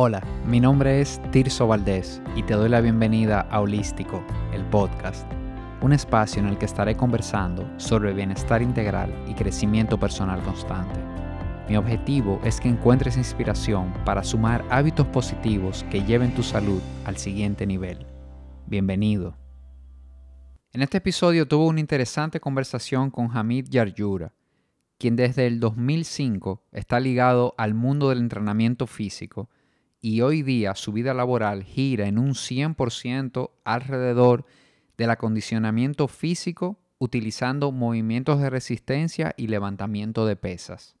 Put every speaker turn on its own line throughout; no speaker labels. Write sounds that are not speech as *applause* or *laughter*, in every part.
Hola, mi nombre es Tirso Valdés y te doy la bienvenida a Holístico, el podcast, un espacio en el que estaré conversando sobre bienestar integral y crecimiento personal constante. Mi objetivo es que encuentres inspiración para sumar hábitos positivos que lleven tu salud al siguiente nivel. Bienvenido. En este episodio tuve una interesante conversación con Hamid Yaryura, quien desde el 2005 está ligado al mundo del entrenamiento físico y hoy día su vida laboral gira en un 100% alrededor del acondicionamiento físico utilizando movimientos de resistencia y levantamiento de pesas.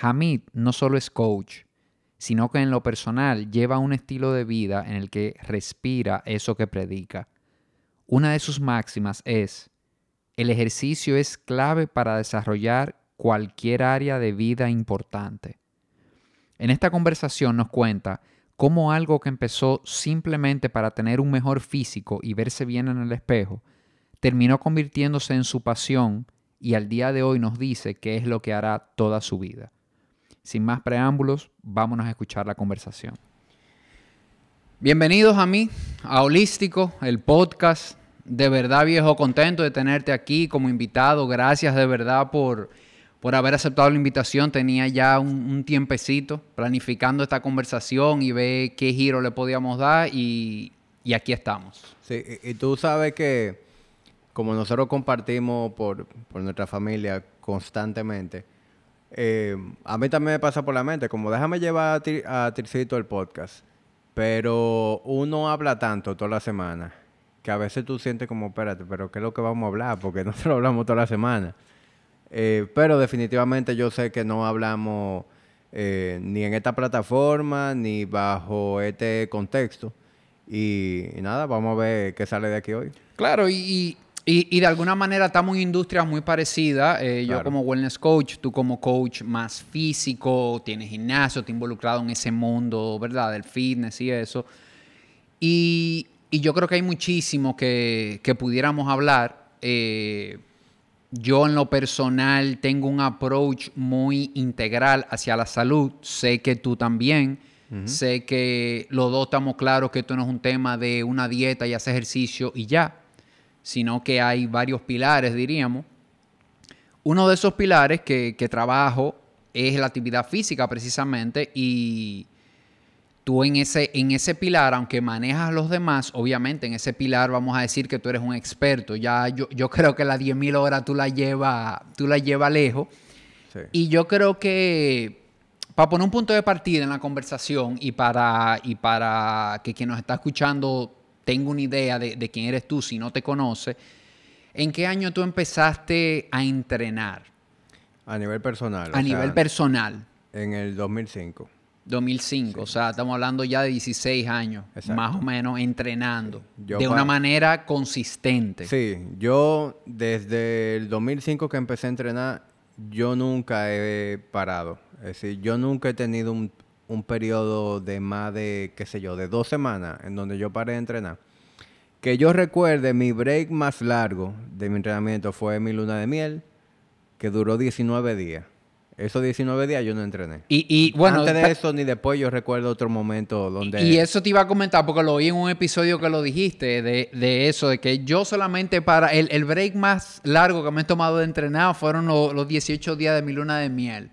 Hamid no solo es coach, sino que en lo personal lleva un estilo de vida en el que respira eso que predica. Una de sus máximas es, el ejercicio es clave para desarrollar cualquier área de vida importante. En esta conversación nos cuenta cómo algo que empezó simplemente para tener un mejor físico y verse bien en el espejo, terminó convirtiéndose en su pasión y al día de hoy nos dice que es lo que hará toda su vida. Sin más preámbulos, vámonos a escuchar la conversación. Bienvenidos a mí, a Holístico, el podcast. De verdad, viejo, contento de tenerte aquí como invitado. Gracias de verdad por por haber aceptado la invitación. Tenía ya un, tiempecito planificando esta conversación y ver qué giro le podíamos dar y, aquí estamos.
Sí, y, tú sabes que como nosotros compartimos por, nuestra familia constantemente, eh, a mí también me pasa por la mente, como déjame llevar a, Tircito el podcast, pero uno habla tanto toda la semana que a veces tú sientes como, espérate, pero ¿qué es lo que vamos a hablar? Porque no se lo hablamos toda la semana. Eh, pero definitivamente yo sé que no hablamos eh, ni en esta plataforma ni bajo este contexto. Y, nada, vamos a ver qué sale de aquí hoy.
Claro, y, de alguna manera estamos en industrias muy parecidas. Eh, yo como wellness coach, tú como coach más físico, tienes gimnasio, te involucrado en ese mundo, ¿verdad? Del fitness y eso. Y, yo creo que hay muchísimo que, que pudiéramos hablar. Eh, yo en lo personal tengo un approach muy integral hacia la salud. Sé que tú también. Sé que los dos estamos claros que esto no es un tema de una dieta y hacer ejercicio y ya, sino que hay varios pilares, diríamos. Uno de esos pilares que, que trabajo es la actividad física precisamente y tú en ese, en ese pilar, aunque manejas los demás, obviamente en ese pilar vamos a decir que tú eres un experto. Ya yo, yo creo que las 10.000 horas tú la llevas tú la lleva lejos. Y yo creo que para poner un punto de partida en la conversación y para, y para que quien nos está escuchando tenga una idea de, de quién eres tú si no te conoce, ¿en qué año tú empezaste a entrenar?
A nivel personal.
A nivel personal.
En el 2005.
2005, o sea, estamos hablando ya de 16 años, más o menos, entrenando de una manera consistente.
Sí, yo desde el 2005 que empecé a entrenar, yo nunca he parado. Es decir, yo nunca he tenido un, un periodo de más de, qué sé yo, de dos semanas en donde yo paré de entrenar. Que yo recuerde, mi break más largo de mi entrenamiento fue mi luna de miel, que duró 19 días. Esos 19 días yo no entrené.
Y, bueno,
antes de eso ni después yo recuerdo otro momento donde...
Y eso te iba a comentar porque lo oí en un episodio que lo dijiste, de, eso, de que yo solamente para... El, break más largo que me he tomado de entrenar fueron los 18 días de mi luna de miel.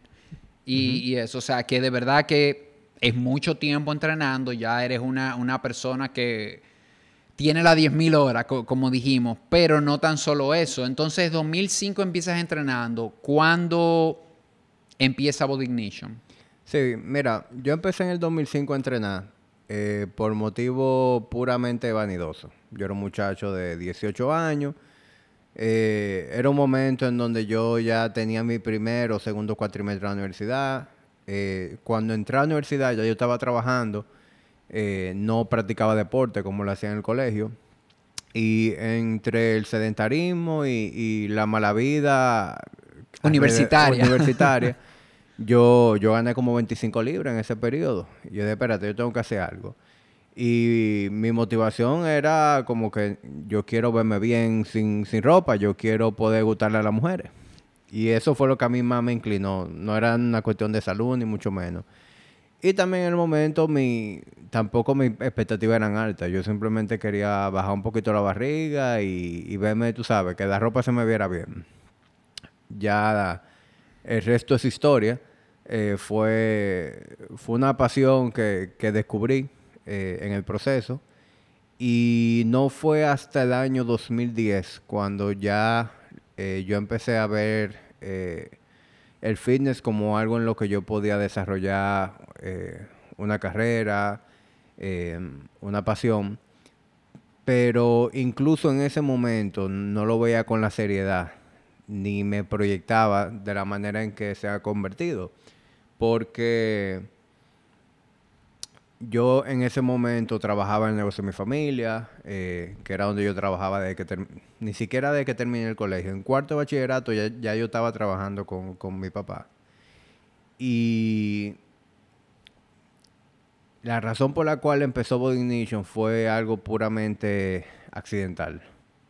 Y, eso, o sea, que de verdad que es mucho tiempo entrenando, ya eres una, una persona que tiene las 10.000 horas, como dijimos, pero no tan solo eso. Entonces, 2005 empiezas entrenando. ¿Cuándo empieza Body Ignition?
Sí, mira, yo empecé en el 2005 a entrenar eh, por motivo puramente vanidoso. Yo era un muchacho de 18 años. Eh, era un momento en donde yo ya tenía mi primer o segundo cuatrimestre de la universidad. Eh, cuando entré a la universidad ya yo estaba trabajando. no practicaba deporte como lo hacía en el colegio. Y entre el sedentarismo y la mala vida
universitaria.
universitaria. *laughs* yo, yo gané como 25 libras en ese periodo. Y yo dije, espérate, yo tengo que hacer algo. Y mi motivación era como que yo quiero verme bien sin, sin ropa, yo quiero poder gustarle a las mujeres. Y eso fue lo que a mí más me inclinó. No era una cuestión de salud, ni mucho menos. Y también en el momento mi, tampoco mis expectativas eran altas. Yo simplemente quería bajar un poquito la barriga y, y verme, tú sabes, que la ropa se me viera bien. Ya el resto es historia. Eh, fue, fue una pasión que, que descubrí eh, en el proceso. Y no fue hasta el año 2010 cuando ya eh, yo empecé a ver el fitness como algo en lo que yo podía desarrollar una carrera, una pasión, pero incluso en ese momento no lo veía con la seriedad, ni me proyectaba de la manera en que se ha convertido, porque yo en ese momento trabajaba en el negocio de mi familia, eh, que era donde yo trabajaba desde que ni siquiera desde que terminé el colegio. En cuarto bachillerato ya, ya yo estaba trabajando con, con, mi papá. Y la razón por la cual empezó Body Ignition fue algo puramente accidental.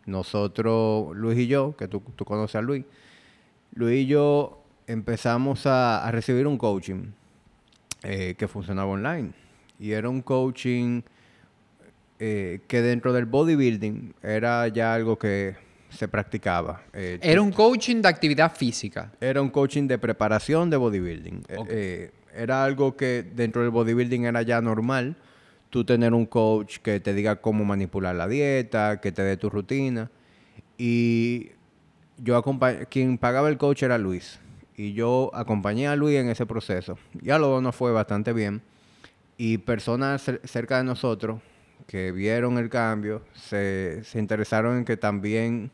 Nosotros, Luis y yo, que tú, tú conoces a Luis, Luis y yo empezamos a, a recibir un coaching eh, que funcionaba online y era un coaching eh, que dentro del bodybuilding era ya algo que se practicaba.
Eh, era un coaching de actividad física.
Era un coaching de preparación de bodybuilding. Era algo que dentro del bodybuilding era ya normal. Tú tener un coach que te diga cómo manipular la dieta, que te dé tu rutina. Y yo quien pagaba el coach era Luis. Y yo acompañé a Luis en ese proceso. Ya lo no fue bastante bien. Y personas cerca de nosotros que vieron el cambio se, interesaron en que también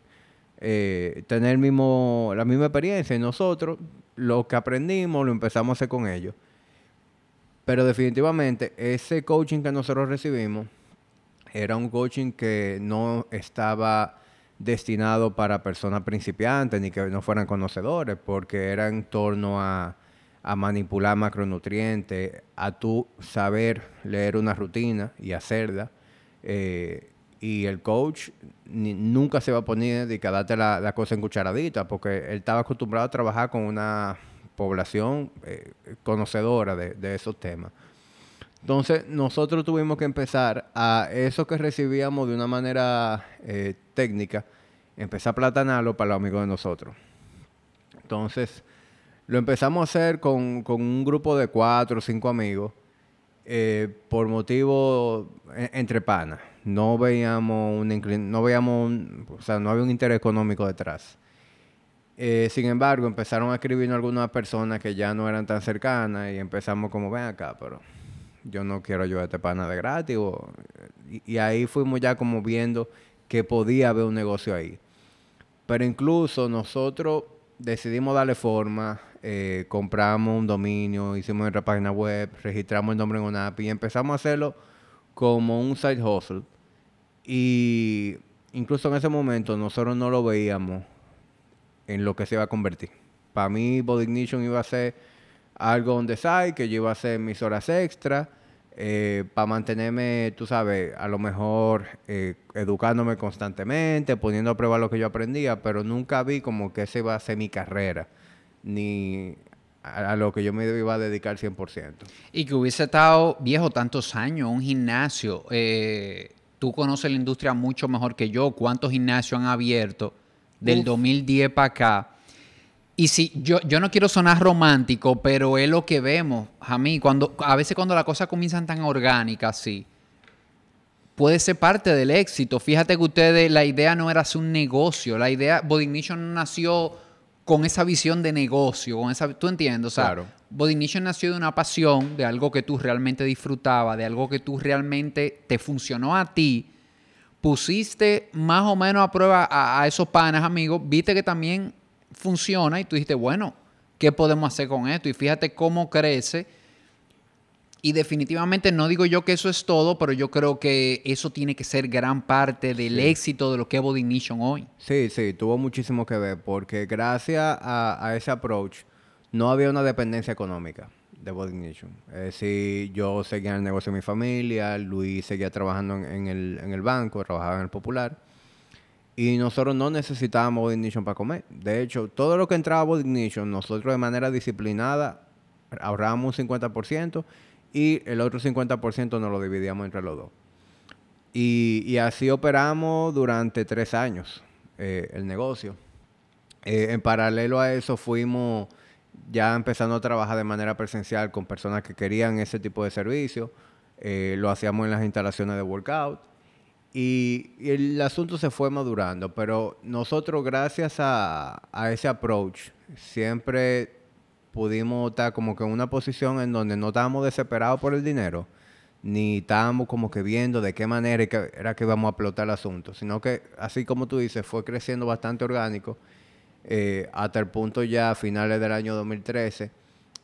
eh, tener mismo, la misma experiencia. Y nosotros lo que aprendimos lo empezamos a hacer con ellos. Pero definitivamente ese coaching que nosotros recibimos era un coaching que no estaba destinado para personas principiantes ni que no fueran conocedores, porque era en torno a a manipular macronutrientes, a tú saber leer una rutina y hacerla. Eh, y el coach nunca se va a poner de que darte la, cosa en cucharadita, porque él estaba acostumbrado a trabajar con una población eh, conocedora de, esos temas. Entonces, nosotros tuvimos que empezar a eso que recibíamos de una manera eh, técnica, empezar a platanarlo para los amigos de nosotros. Entonces, lo empezamos a hacer con, un grupo de cuatro o cinco amigos eh, por motivo e, entre panas. No veíamos un no veíamos o sea, no había un interés económico detrás. Eh, sin embargo, empezaron a escribirnos algunas personas que ya no eran tan cercanas y empezamos como, ven acá, pero yo no quiero ayudar a este de gratis. y, ahí fuimos ya como viendo que podía haber un negocio ahí. Pero incluso nosotros decidimos darle forma eh, compramos un dominio, hicimos nuestra página web, registramos el nombre en una app y empezamos a hacerlo como un side hustle. Y incluso en ese momento nosotros no lo veíamos en lo que se iba a convertir. Para mí, Body Ignition iba a ser algo on the que yo iba a hacer mis horas extra, eh, para mantenerme, tú sabes, a lo mejor eh, educándome constantemente, poniendo a prueba lo que yo aprendía, pero nunca vi como que esa iba a ser mi carrera ni a, lo que yo me iba a dedicar 100%.
Y que hubiese estado viejo tantos años, un gimnasio. Eh, tú conoces la industria mucho mejor que yo. ¿Cuántos gimnasios han abierto del 2010 para acá? Y si yo, yo no quiero sonar romántico, pero es lo que vemos, a mí, cuando, a veces cuando las cosas comienzan tan orgánicas, sí, puede ser parte del éxito. Fíjate que ustedes, la idea no era hacer un negocio, la idea, Body Ignition nació con esa visión de negocio, con esa, ¿tú entiendes? O sea, claro. Body nació de una pasión, de algo que tú realmente disfrutabas, de algo que tú realmente te funcionó a ti. Pusiste más o menos a prueba a, a esos panes, amigos, viste que también funciona y tú dijiste, bueno, ¿qué podemos hacer con esto? Y fíjate cómo crece y definitivamente no digo yo que eso es todo, pero yo creo que eso tiene que ser gran parte del éxito de lo que es Body Ignition hoy.
Sí, sí, tuvo muchísimo que ver, porque gracias a, ese approach no había una dependencia económica de Body Ignition. Es decir, yo seguía en el negocio de mi familia, Luis seguía trabajando en, el, en el banco, trabajaba en el Popular. Y nosotros no necesitábamos Body Ignition para comer. De hecho, todo lo que entraba a Body Ignition, nosotros de manera disciplinada ahorrábamos un 50% y el otro 50% nos lo dividíamos entre los dos. Y, así operamos durante tres años eh, el negocio. Eh, en paralelo a eso fuimos ya empezando a trabajar de manera presencial con personas que querían ese tipo de servicio. Eh, lo hacíamos en las instalaciones de workout. Y, el asunto se fue madurando, pero nosotros gracias a, ese approach siempre pudimos estar como que en una posición en donde no estábamos desesperados por el dinero, ni estábamos como que viendo de qué manera era que íbamos a explotar el asunto, sino que así como tú dices, fue creciendo bastante orgánico eh, hasta el punto ya a finales del año 2013,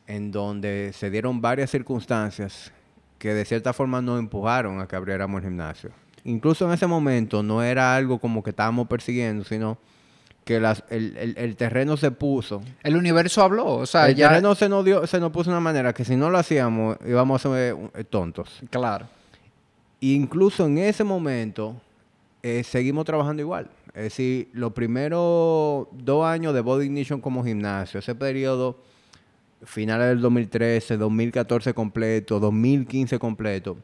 en donde se dieron varias circunstancias que de cierta forma nos empujaron a que abriéramos el gimnasio incluso en ese momento no era algo como que estábamos persiguiendo, sino que el, terreno se puso.
El universo habló, o sea,
el terreno se nos dio, se nos puso de una manera que si no lo hacíamos íbamos a ser eh, tontos.
Claro.
Incluso en ese momento eh, seguimos trabajando igual. Es decir, los primeros dos años de Body Ignition como gimnasio, ese periodo, finales del 2013, 2014 completo, 2015 completo,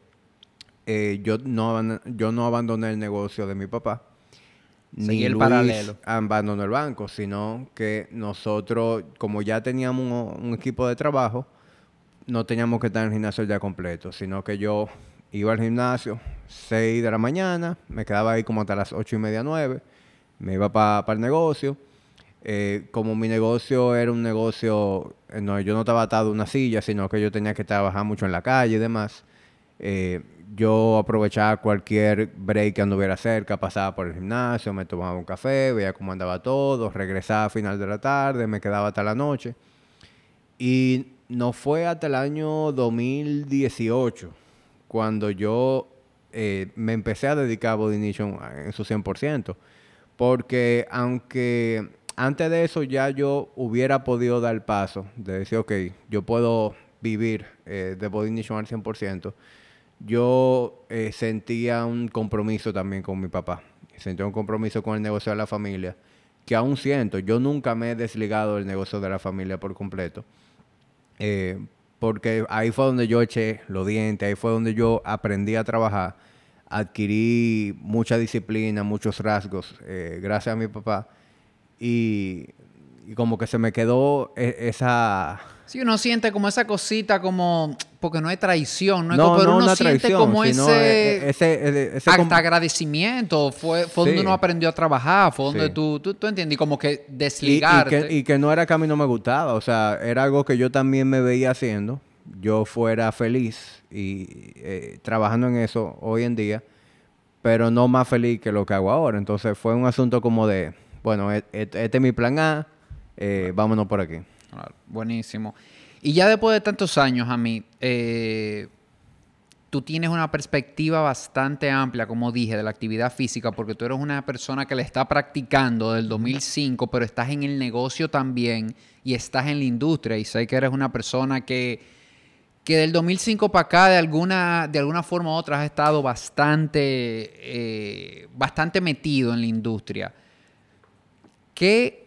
eh, yo, no, yo no abandoné el negocio de mi papá.
ni el paralelo.
abandonó el banco, sino que nosotros, como ya teníamos un, equipo de trabajo, no teníamos que estar en el gimnasio el día completo, sino que yo iba al gimnasio 6 de la mañana, me quedaba ahí como hasta las 8 y media, 9, me iba para el negocio. Eh, como mi negocio era un negocio, eh, no, yo no estaba atado a una silla, sino que yo tenía que trabajar mucho en la calle y demás. Eh, yo aprovechaba cualquier break que anduviera cerca, pasaba por el gimnasio, me tomaba un café, veía cómo andaba todo, regresaba a final de la tarde, me quedaba hasta la noche. Y no fue hasta el año 2018 cuando yo me empecé a dedicar a Body Nation en su 100%. Porque aunque antes de eso ya yo hubiera podido dar paso de decir, ok, yo puedo vivir eh, de Body Nation al 100%, yo eh, sentía un compromiso también con mi papá. Sentía un compromiso con el negocio de la familia, que aún siento. Yo nunca me he desligado del negocio de la familia por completo. Eh, porque ahí fue donde yo eché los dientes, ahí fue donde yo aprendí a trabajar, adquirí mucha disciplina, muchos rasgos, eh, gracias a mi papá. Y, y como que se me quedó e, esa
Sí, uno siente como esa cosita, como. Porque no hay traición, no, es como, pero uno siente como ese, ese, ese, agradecimiento. Fue, fue donde uno aprendió a trabajar, fue donde tú, tú, tú entiendes, como que desligarte.
Y, que, no era que a mí no me gustaba, o sea, era algo que yo también me veía haciendo. Yo fuera feliz y eh, trabajando en eso hoy en día, pero no más feliz que lo que hago ahora. Entonces fue un asunto como de, bueno, e, e, este, es mi plan A, eh, vámonos por aquí
buenísimo. Y ya después de tantos años, a mí, eh, tú tienes una perspectiva bastante amplia, como dije, de la actividad física, porque tú eres una persona que la está practicando del 2005, pero estás en el negocio también y estás en la industria. Y sé que eres una persona que, que del 2005 para acá, de alguna, de alguna forma u otra, has estado bastante, eh, bastante metido en la industria. ¿Qué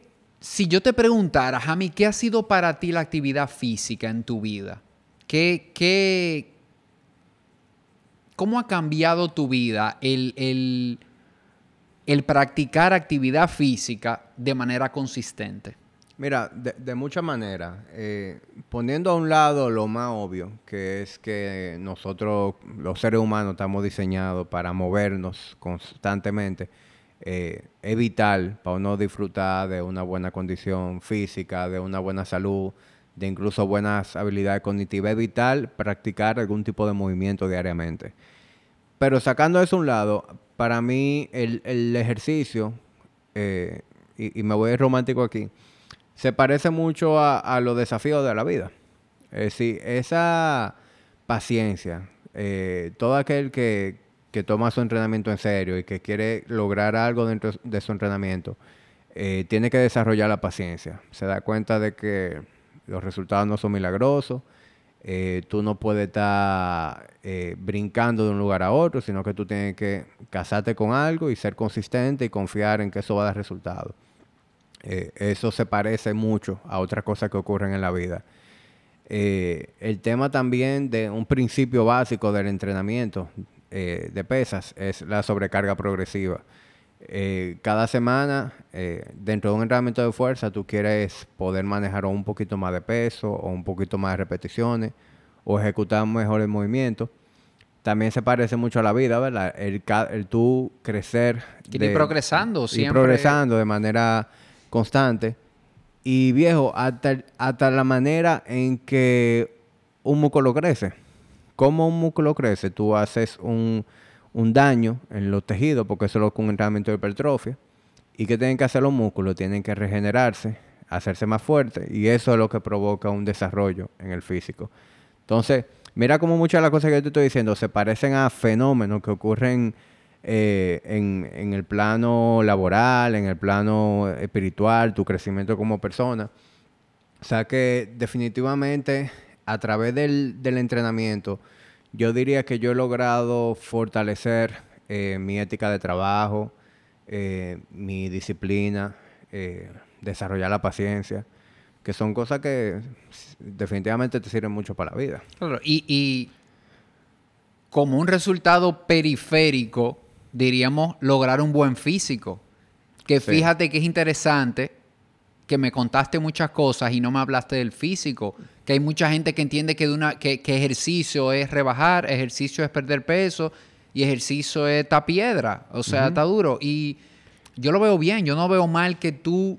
si yo te preguntara, Jami, ¿qué ha sido para ti la actividad física en tu vida? ¿Qué, qué, ¿Cómo ha cambiado tu vida el, el, practicar actividad física de manera consistente?
Mira, de, muchas maneras. Eh, poniendo a un lado lo más obvio, que es que nosotros, los seres humanos, estamos diseñados para movernos constantemente eh, es vital para uno disfrutar de una buena condición física, de una buena salud, de incluso buenas habilidades cognitivas. Es vital practicar algún tipo de movimiento diariamente. Pero sacando eso a un lado, para mí el, ejercicio, eh, y, me voy romántico aquí, se parece mucho a, los desafíos de la vida. Es decir, esa paciencia, eh, todo aquel que, que toma su entrenamiento en serio y que quiere lograr algo dentro de su entrenamiento, eh, tiene que desarrollar la paciencia. Se da cuenta de que los resultados no son milagrosos, eh, tú no puedes estar brincando de un lugar a otro, sino que tú tienes que casarte con algo y ser consistente y confiar en que eso va a dar resultados. Eso se parece mucho a otras cosas que ocurren en la vida. Eh, el tema también de un principio básico del entrenamiento eh, de pesas es la sobrecarga progresiva. Eh, cada semana, dentro de un entrenamiento de fuerza, tú quieres poder manejar un poquito más de peso o un poquito más de repeticiones o ejecutar mejores movimientos. También se parece mucho a la vida, ¿verdad? El, el tú crecer.
ir progresando
siempre. Ir progresando de manera constante. Y viejo, hasta, hasta la manera en que un músculo crece. ¿Cómo un músculo crece? Tú haces un, daño en los tejidos, porque eso es lo que un entrenamiento de hipertrofia. ¿Y qué tienen que hacer los músculos? Tienen que regenerarse, hacerse más fuertes. Y eso es lo que provoca un desarrollo en el físico. Entonces, mira cómo muchas de las cosas que yo te estoy diciendo se parecen a fenómenos que ocurren eh, en, el plano laboral, en el plano espiritual, tu crecimiento como persona. O sea que definitivamente a través del, entrenamiento, yo diría que yo he logrado fortalecer eh, mi ética de trabajo, eh, mi disciplina, desarrollar la paciencia, que son cosas que definitivamente te sirven mucho para la vida.
y, y como un resultado periférico diríamos, lograr un buen físico. Que fíjate que es interesante que me contaste muchas cosas y no me hablaste del físico. Que hay mucha gente que entiende que, de una, que, ejercicio es rebajar, ejercicio es perder peso y ejercicio es tapiedra. O sea, está duro. Y yo lo veo bien, yo no veo mal que tú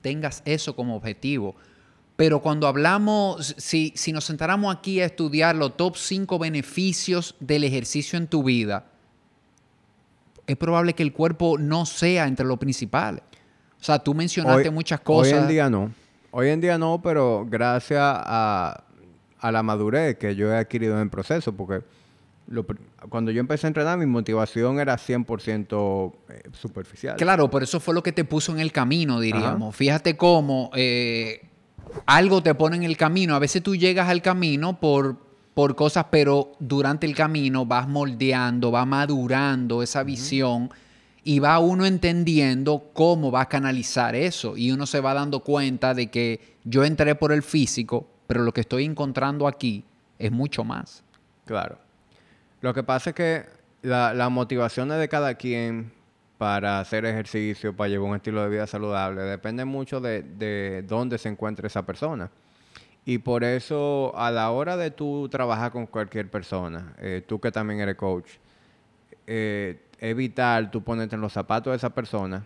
tengas eso como objetivo. Pero cuando hablamos, si, si nos sentáramos aquí a estudiar los top 5 beneficios del ejercicio en tu vida, es probable que el cuerpo no sea entre lo principal. O sea, tú mencionaste muchas cosas.
Hoy en día no. Hoy en día no, pero gracias a, la madurez que yo he adquirido en el proceso, porque cuando yo empecé a entrenar, mi motivación era 100% eh, superficial.
Claro, por eso fue lo que te puso en el camino, diríamos. Fíjate cómo eh, algo te pone en el camino. A veces tú llegas al camino por por cosas, pero durante el camino vas moldeando, va madurando esa visión y va uno entendiendo cómo va a canalizar eso y uno se va dando cuenta de que yo entré por el físico, pero lo que estoy encontrando aquí es mucho más.
Claro. Lo que pasa es que la, las motivaciones de cada quien para hacer ejercicio, para llevar un estilo de vida saludable, depende mucho de, de dónde se encuentre esa persona. Y por eso, a la hora de tú trabajar con cualquier persona, eh, tú que también eres coach, eh, evitar tú ponerte en los zapatos de esa persona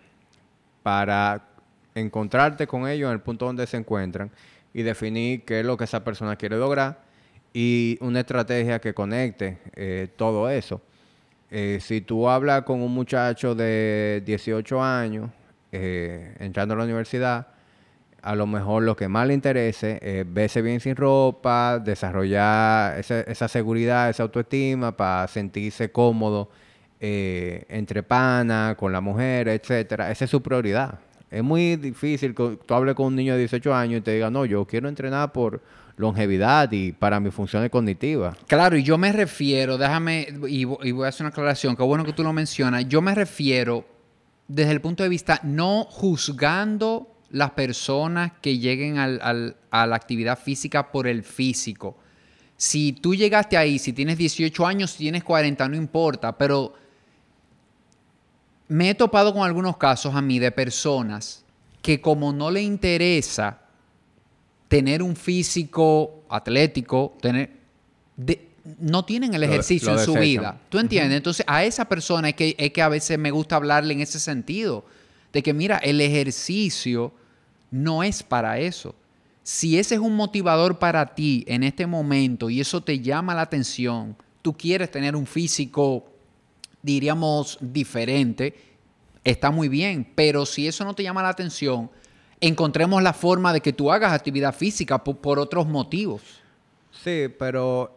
para encontrarte con ellos en el punto donde se encuentran y definir qué es lo que esa persona quiere lograr y una estrategia que conecte eh, todo eso. si tú hablas con un muchacho de 18 años entrando a la universidad, a lo mejor lo que más le interese es verse bien sin ropa, desarrollar esa, seguridad, esa autoestima para sentirse cómodo eh, entre pana, con la mujer, etcétera. Esa es su prioridad. Es muy difícil que tú hables con un niño de 18 años y te diga, no, yo quiero entrenar por longevidad y para mis funciones cognitivas.
Claro, y yo me refiero, déjame, y, y voy a hacer una aclaración, qué bueno que tú lo mencionas, yo me refiero desde el punto de vista no juzgando las personas que lleguen a la actividad física por el físico. Si tú llegaste ahí, si tienes 18 años, si tienes 40, no importa, pero me he topado con algunos casos a mí de personas que como no le interesa tener un físico atlético, tener, no tienen el ejercicio en su vida. ¿Tú entiendes? Entonces a esa persona es que, es que a veces me gusta hablarle en ese sentido de que mira, el ejercicio no es para eso. Si ese es un motivador para ti en este momento y eso te llama la atención, tú quieres tener un físico, diríamos, diferente, está muy bien, pero si eso no te llama la atención, encontremos la forma de que tú hagas actividad física por, otros motivos.
Sí, pero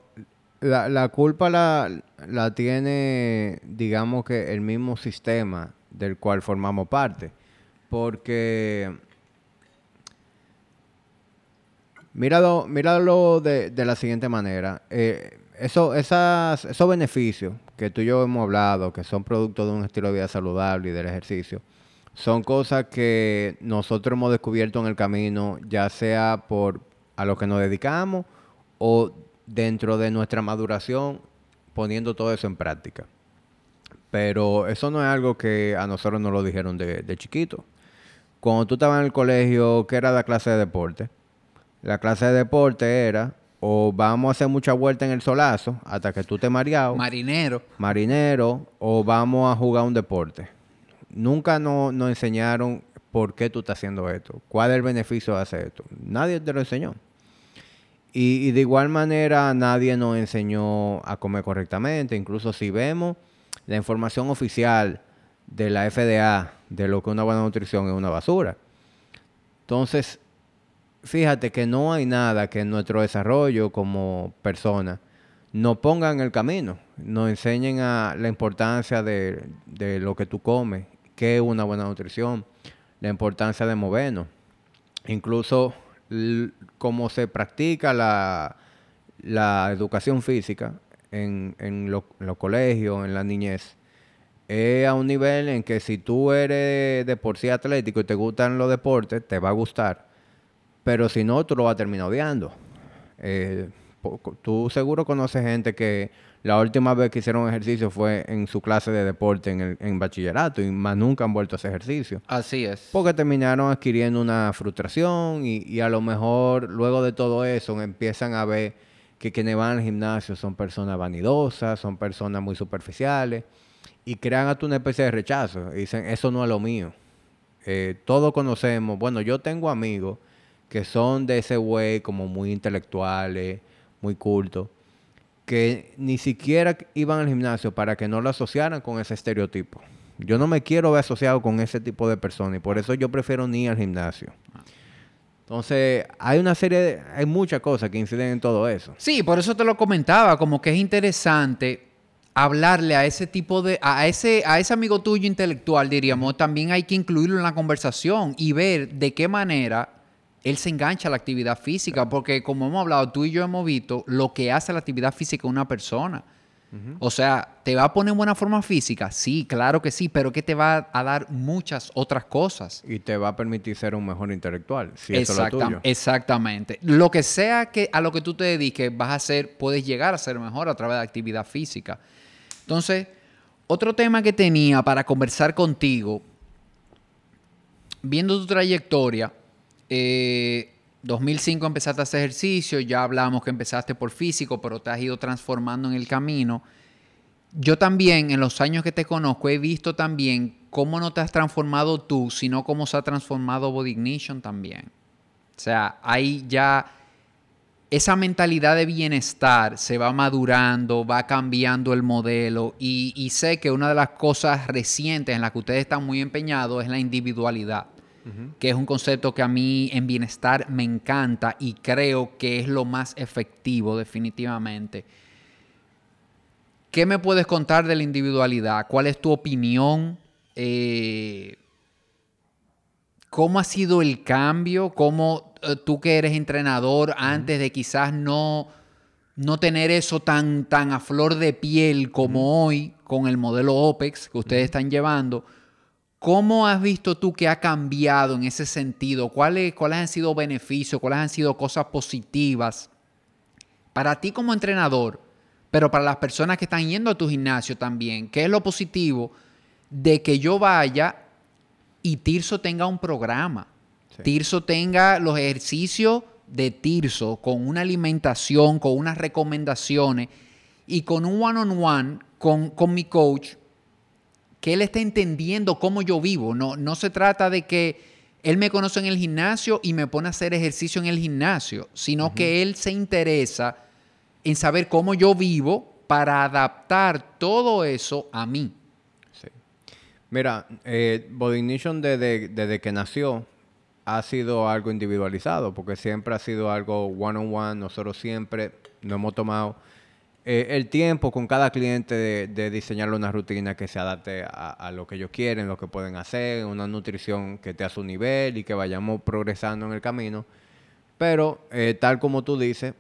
la, culpa la, la, tiene, digamos que el mismo sistema del cual formamos parte. Porque, míralo, míralo de, de la siguiente manera. Eh, eso, esas, esos beneficios que tú y yo hemos hablado, que son producto de un estilo de vida saludable y del ejercicio, son cosas que nosotros hemos descubierto en el camino, ya sea por a lo que nos dedicamos o dentro de nuestra maduración poniendo todo eso en práctica. Pero eso no es algo que a nosotros nos lo dijeron de, de chiquito. Cuando tú estabas en el colegio, ¿qué era la clase de deporte? La clase de deporte era o vamos a hacer mucha vuelta en el solazo hasta que tú te mareado.
Marinero.
Marinero, o vamos a jugar un deporte. Nunca nos enseñaron por qué tú estás haciendo esto, cuál es el beneficio de hacer esto. Nadie te lo enseñó. Y, y de igual manera nadie nos enseñó a comer correctamente. Incluso si vemos la información oficial de la FDA de lo que una buena nutrición es una basura. Entonces, fíjate que no hay nada que en nuestro desarrollo como persona nos ponga en el camino, nos enseñen a la importancia de, de lo que tú comes, qué es una buena nutrición, la importancia de movernos. Incluso cómo se practica la, la educación física en, en lo- en los colegios, en la niñez, es a un nivel en que si tú eres de por sí atlético y te gustan los deportes, te va a gustar. Pero si no, tú lo vas a terminar odiando. Eh, tú seguro conoces gente que la última vez que hicieron ejercicio fue en su clase de deporte en, el, en bachillerato y más nunca han vuelto a hacer ejercicio.
Así es.
Porque terminaron adquiriendo una frustración y, y a lo mejor luego de todo eso empiezan a ver que quienes van al gimnasio son personas vanidosas, son personas muy superficiales y crean hasta una especie de rechazo. Y dicen, eso no es lo mío. Eh, todos conocemos, bueno, yo tengo amigos que son de ese güey como muy intelectuales, muy cultos, que ni siquiera iban al gimnasio para que no lo asociaran con ese estereotipo. Yo no me quiero ver asociado con ese tipo de personas y por eso yo prefiero ni ir al gimnasio. Entonces, hay una serie de, hay muchas cosas que inciden en todo eso.
Sí, por eso te lo comentaba, como que es interesante hablarle a ese tipo de, a ese, a ese amigo tuyo intelectual, diríamos, también hay que incluirlo en la conversación y ver de qué manera él se engancha a la actividad física, porque como hemos hablado, tú y yo hemos visto lo que hace la actividad física una persona. O sea, ¿te va a poner en buena forma física? Sí, claro que sí, pero que te va a dar muchas otras cosas.
Y te va a permitir ser un mejor intelectual, si eso es lo tuyo.
Exactamente. Lo que sea que a lo que tú te dediques, vas a ser, puedes llegar a ser mejor a través de actividad física. Entonces, otro tema que tenía para conversar contigo, viendo tu trayectoria, eh, 2005 empezaste a hacer ejercicio, ya hablamos que empezaste por físico, pero te has ido transformando en el camino. Yo también, en los años que te conozco, he visto también cómo no te has transformado tú, sino cómo se ha transformado Body Ignition también. O sea, hay ya esa mentalidad de bienestar se va madurando, va cambiando el modelo y, y sé que una de las cosas recientes en las que ustedes están muy empeñados es la individualidad, que es un concepto que a mí en bienestar me encanta y creo que es lo más efectivo definitivamente. ¿Qué me puedes contar de la individualidad? ¿Cuál es tu opinión? Eh, ¿Cómo ha sido el cambio? ¿Cómo eh, tú que eres entrenador antes de quizás no, no tener eso tan, tan a flor de piel como hoy con el modelo OPEX que ustedes están llevando? ¿Cómo has visto tú que ha cambiado en ese sentido? ¿Cuáles, ¿Cuáles han sido beneficios? ¿Cuáles han sido cosas positivas para ti como entrenador? Pero para las personas que están yendo a tu gimnasio también, ¿qué es lo positivo de que yo vaya y Tirso tenga un programa?
Sí.
Tirso tenga los ejercicios de Tirso con una alimentación, con unas recomendaciones y con un one-on-one con, con mi coach, que él esté entendiendo cómo yo vivo. No, no se trata de que él me conoce en el gimnasio y me pone a hacer ejercicio en el gimnasio, sino que él se interesa en saber cómo yo vivo para adaptar todo eso a mí.
Sí. Mira, eh, Body Ignition desde, desde que nació ha sido algo individualizado, porque siempre ha sido algo one-on-one. Nosotros siempre nos hemos tomado eh, el tiempo con cada cliente de, de diseñarle una rutina que se adapte a, a lo que ellos quieren, lo que pueden hacer, una nutrición que esté a su nivel y que vayamos progresando en el camino. Pero, eh, tal como tú dices,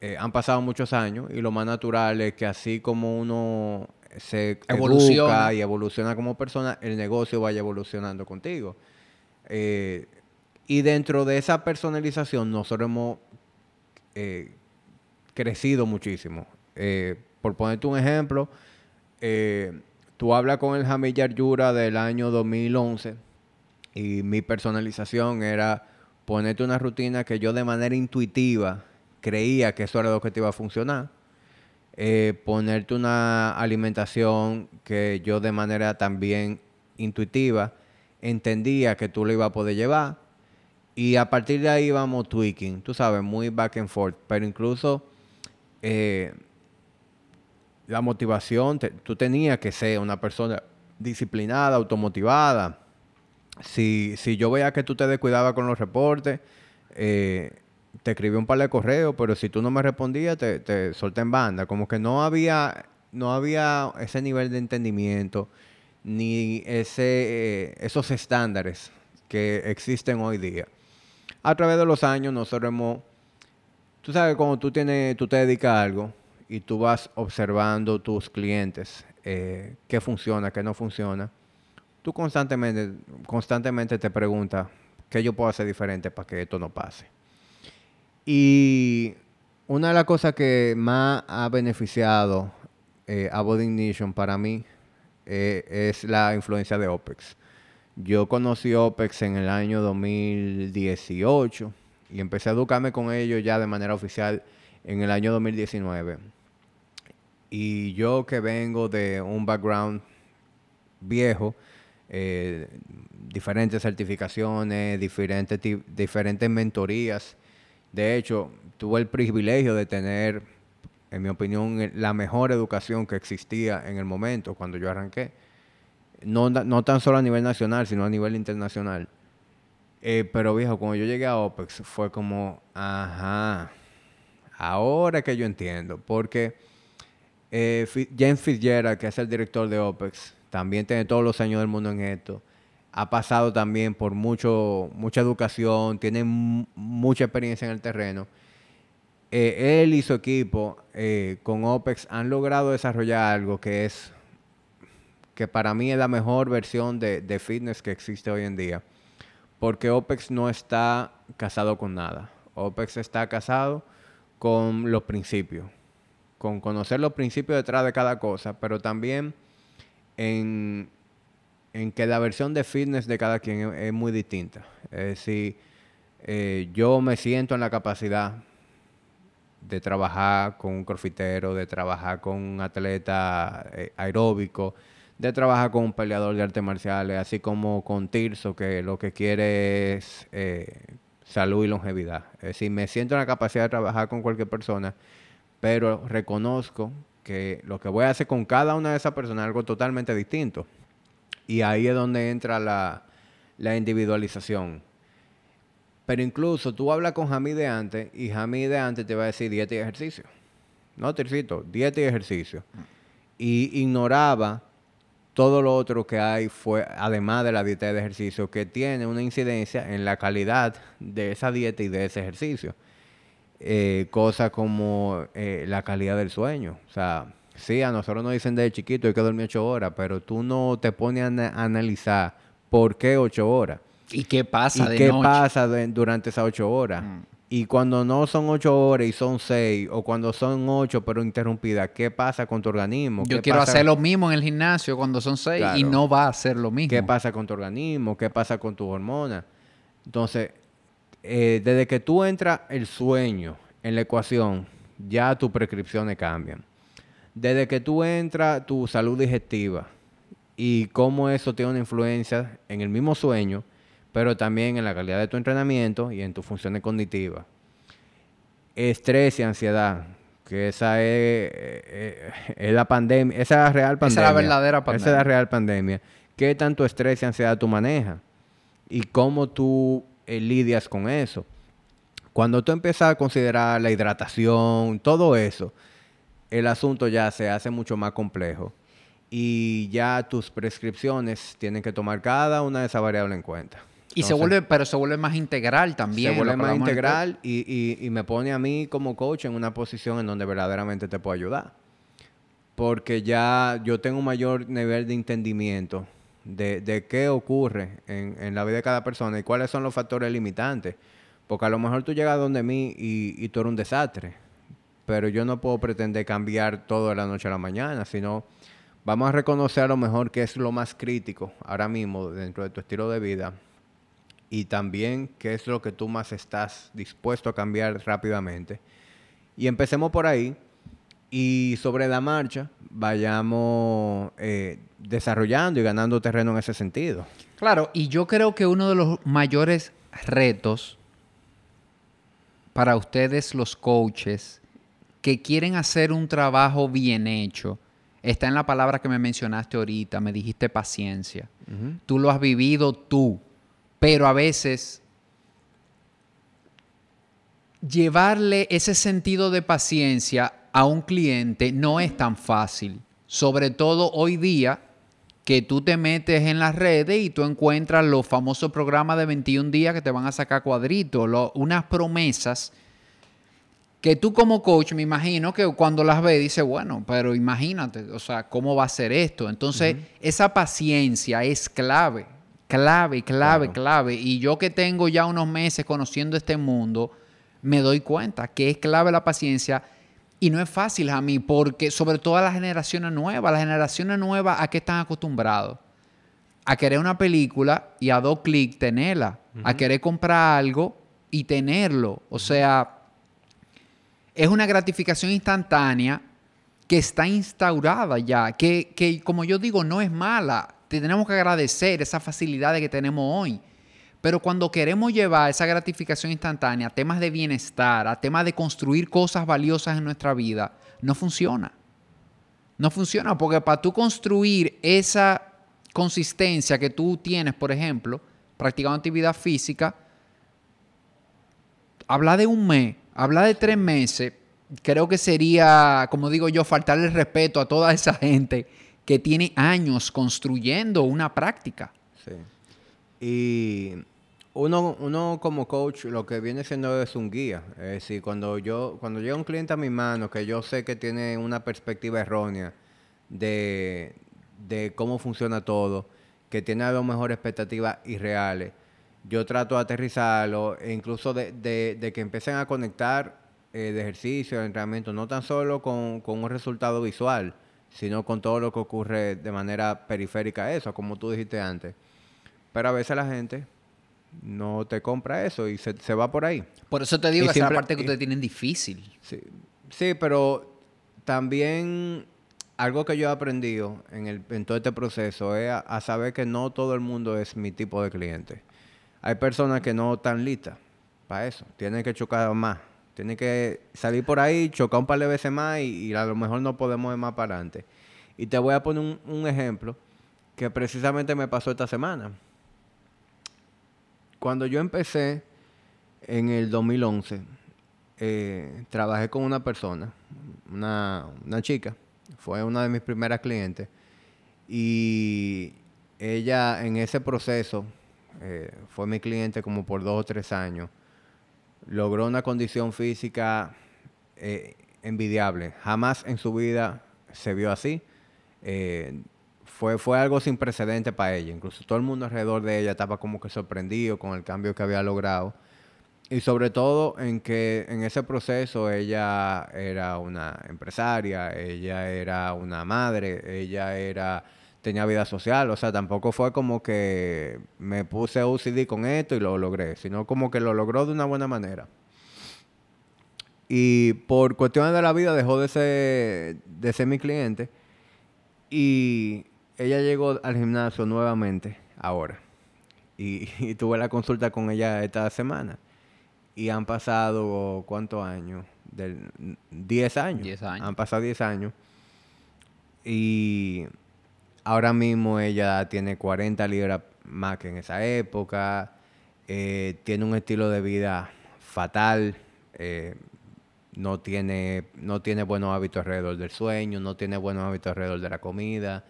eh, han pasado muchos años y lo más natural es que así como uno se
Evoluciona.
educa y evoluciona como persona, el negocio vaya evolucionando contigo. Eh, y dentro de esa personalización, nosotros hemos eh, crecido muchísimo. Eh, por ponerte un ejemplo, eh, tú hablas con el Hamid Yura del año 2011 y mi personalización era ponerte una rutina que yo de manera intuitiva creía que eso era lo que te iba a funcionar. ponerte una alimentación que yo de manera también intuitiva entendía que tú lo ibas a poder llevar. Y a partir de ahí vamos tweaking, tú sabes, muy back and forth. Pero incluso eh, la motivación, tú tenías que ser una persona disciplinada, automotivada. Si, si yo veía que tú te descuidabas con los reportes, eh, te escribí un par de correos, pero si tú no me respondías, te, te solté en banda. Como que no había, no había ese nivel de entendimiento ni ese, eh, esos estándares que existen hoy día. A través de los años nosotros hemos, tú sabes, cuando tú, tienes, tú te dedicas a algo y tú vas observando tus clientes, eh, qué funciona, qué no funciona, tú constantemente, constantemente te preguntas qué yo puedo hacer diferente para que esto no pase. Y una de las cosas que más ha beneficiado eh, a Body Ignition para mí eh, es la influencia de OPEX. Yo conocí OPEX en el año 2018 y empecé a educarme con ellos ya de manera oficial en el año 2019. Y yo que vengo de un background viejo, eh, diferentes certificaciones, diferentes, diferentes mentorías. De hecho, tuve el privilegio de tener en mi opinión, la mejor educación que existía en el momento cuando yo arranqué. No, no tan solo a nivel nacional, sino a nivel internacional. Eh, pero viejo, cuando yo llegué a OPEX fue como, ajá, ahora que yo entiendo, porque eh, James Fitzgerald, que es el director de OPEX, también tiene todos los años del mundo en esto, ha pasado también por mucho, mucha educación, tiene mucha experiencia en el terreno eh, él y su equipo eh, con OPEX han logrado desarrollar algo que es, que para mí es la mejor versión de, de fitness que existe hoy en día. Porque OPEX no está casado con nada. OPEX está casado con los principios, con conocer los principios detrás de cada cosa, pero también en, en que la versión de fitness de cada quien es, muy distinta. Es decir, eh, yo me siento en la capacidad de trabajar con un crofitero, de trabajar con un atleta eh, aeróbico, de trabajar con un peleador de artes marciales, así como con Tirso, que lo que quiere es eh, salud y longevidad. Es decir, me siento en la capacidad de trabajar con cualquier persona, pero reconozco que lo que voy a hacer con cada una de esas personas es algo totalmente distinto. Y ahí es donde entra la, individualización. Pero incluso tú hablas con Jamí de antes y Jamí de antes te va a decir dieta y ejercicio. No, Tercito, dieta y ejercicio. Y ignoraba todo lo otro que hay, fue, además de la dieta y de ejercicio, que tiene una incidencia en la calidad de esa dieta y de ese ejercicio. Eh, cosas como eh, la calidad del sueño. O sea, sí, a nosotros nos dicen de chiquito hay que dormir ocho horas, pero tú no te pones a analizar por qué ocho horas.
¿Y qué pasa
¿Y qué pasa durante esas ocho horas? Mm. Y cuando no son ocho horas y son seis, o cuando son ocho pero interrumpidas, ¿qué pasa con tu organismo?
Yo quiero hacer lo mismo en el gimnasio cuando son seis y no va a ser lo mismo.
¿Qué pasa con tu organismo? ¿Qué pasa con tu hormona? Entonces, eh, desde que tú entras el sueño en la ecuación, ya tus prescripciones cambian. Desde que tú entras tu salud digestiva y cómo eso tiene una influencia en el mismo sueño, pero también en la calidad de tu entrenamiento y en tus funciones cognitivas. Estrés y ansiedad, que esa es, eh, eh, la pandemia, esa es la real pandemia. Esa
es la verdadera pandemia.
Esa es la real pandemia. ¿Qué tanto estrés y ansiedad tú manejas? Y cómo tú eh, lidias con eso. Cuando tú empiezas a considerar la hidratación, todo eso, el asunto ya se hace mucho más complejo y ya tus prescripciones tienen que tomar cada una de esas variables en cuenta.
Y se vuelve, pero se vuelve más integral también.
Se vuelve más integral y, me pone a mí como coach en una posición en donde verdaderamente te puedo ayudar. Porque ya yo tengo un mayor nivel de entendimiento de, qué ocurre en, la vida de cada persona y cuáles son los factores limitantes. Porque a lo mejor tú llegas donde mí y, y tú eres un desastre. Pero yo no puedo pretender cambiar todo de la noche a la mañana, sino vamos a reconocer a lo mejor qué es lo más crítico ahora mismo dentro de tu estilo de vida y también qué es lo que tú más estás dispuesto a cambiar rápidamente. Y empecemos por ahí y sobre la marcha vayamos eh, desarrollando y ganando terreno en ese sentido.
Claro, y yo creo que uno de los mayores retos para ustedes los coaches que quieren hacer un trabajo bien hecho está en la palabra que me mencionaste ahorita, me dijiste paciencia. Tú lo has vivido tú, pero a veces llevarle ese sentido de paciencia a un cliente no es tan fácil. Sobre todo hoy día que tú te metes en las redes y tú encuentras los famosos programas de 21 días que te van a sacar cuadritos, unas promesas que tú como coach me imagino que cuando las ves dices, bueno, pero imagínate, o sea, ¿cómo va a ser esto? Entonces, esa paciencia es clave, clave, clave, clave. Y yo que tengo ya unos meses conociendo este mundo, me doy cuenta que es clave la paciencia y no es fácil a mí, porque sobre todo a las generaciones nuevas, las generaciones nuevas, ¿a qué están acostumbrados? A querer una película y a dos clics tenerla, a querer comprar algo y tenerlo. O sea, es una gratificación instantánea que está instaurada ya, que, que como yo digo, no es mala. Tenemos que agradecer esa facilidad que tenemos hoy. Pero cuando queremos llevar esa gratificación instantánea a temas de bienestar, a temas de construir cosas valiosas en nuestra vida, no funciona. No funciona porque para tú construir esa consistencia que tú tienes, por ejemplo, practicando actividad física, habla de un mes, habla de tres meses, creo que sería, como digo yo, faltarle respeto a toda esa gente que tiene años construyendo una práctica.
Sí. Y uno, uno como coach lo que viene siendo es un guía. Es decir, cuando yo, cuando llega un cliente a mi mano que yo sé que tiene una perspectiva errónea de, cómo funciona todo, que tiene a lo mejor expectativas irreales, yo trato de aterrizarlo e incluso de, que empiecen a conectar eh, de ejercicio, de entrenamiento, no tan solo con, con, un resultado visual, sino con todo lo que ocurre de manera periférica a eso, como tú dijiste antes. Pero a veces la gente no te compra eso y se, va por ahí.
Por eso te digo que es la parte que ustedes tienen difícil.
Sí, sí, pero también algo que yo he aprendido en, el, en todo este proceso es a, saber que no todo el mundo es mi tipo de cliente. Hay personas que no están listas para eso. Tienen que chocar más. Tienen que salir por ahí, chocar un par de veces más y, a lo mejor no podemos ir más para adelante. Y te voy a poner un, un ejemplo que precisamente me pasó esta semana cuando yo empecé en el 2011, eh, trabajé con una persona, una, chica, fue una de mis primeras clientes, y ella en ese proceso, eh, fue mi cliente como por dos o tres años, logró una condición física eh, envidiable. Jamás en su vida se vio así fue, fue algo sin precedente para ella. Incluso todo el mundo alrededor de ella estaba como que sorprendido con el cambio que había logrado. Y sobre todo en que en ese proceso ella era una empresaria, ella era una madre, ella era tenía vida social, o sea, tampoco fue como que me puse OCD con esto y lo logré, sino como que lo logró de una buena manera. Y por cuestiones de la vida dejó de ser, de ser mi cliente y ella llegó al gimnasio nuevamente ahora. *laughs* Y, tuve la consulta con ella esta semana. Y han pasado, ¿cuántos años? Del, 10 años.
10 años.
Han pasado 10 años. Y ahora mismo ella tiene 40 libras más que en esa época. Eh, tiene un estilo de vida fatal. Eh, no tiene, no tiene buenos hábitos alrededor del sueño, no tiene buenos hábitos alrededor de la comida.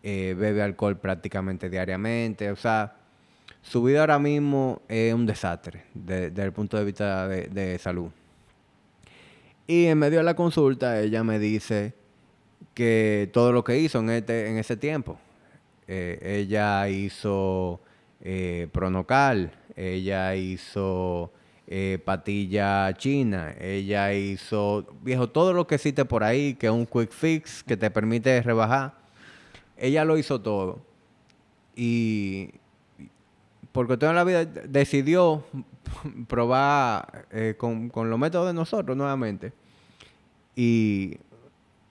Eh, bebe alcohol prácticamente diariamente, o sea, su vida ahora mismo es un desastre desde el punto de vista de, salud. Y en medio de la consulta ella me dice que todo lo que hizo en, este, en ese tiempo, eh, ella hizo eh, Pronocal, ella hizo patilla china. Ella hizo, viejo, todo lo que existe por ahí, que es un quick fix que te permite rebajar. Ella lo hizo todo. Y porque toda la vida decidió *laughs* probar eh, con, con los métodos de nosotros nuevamente. Y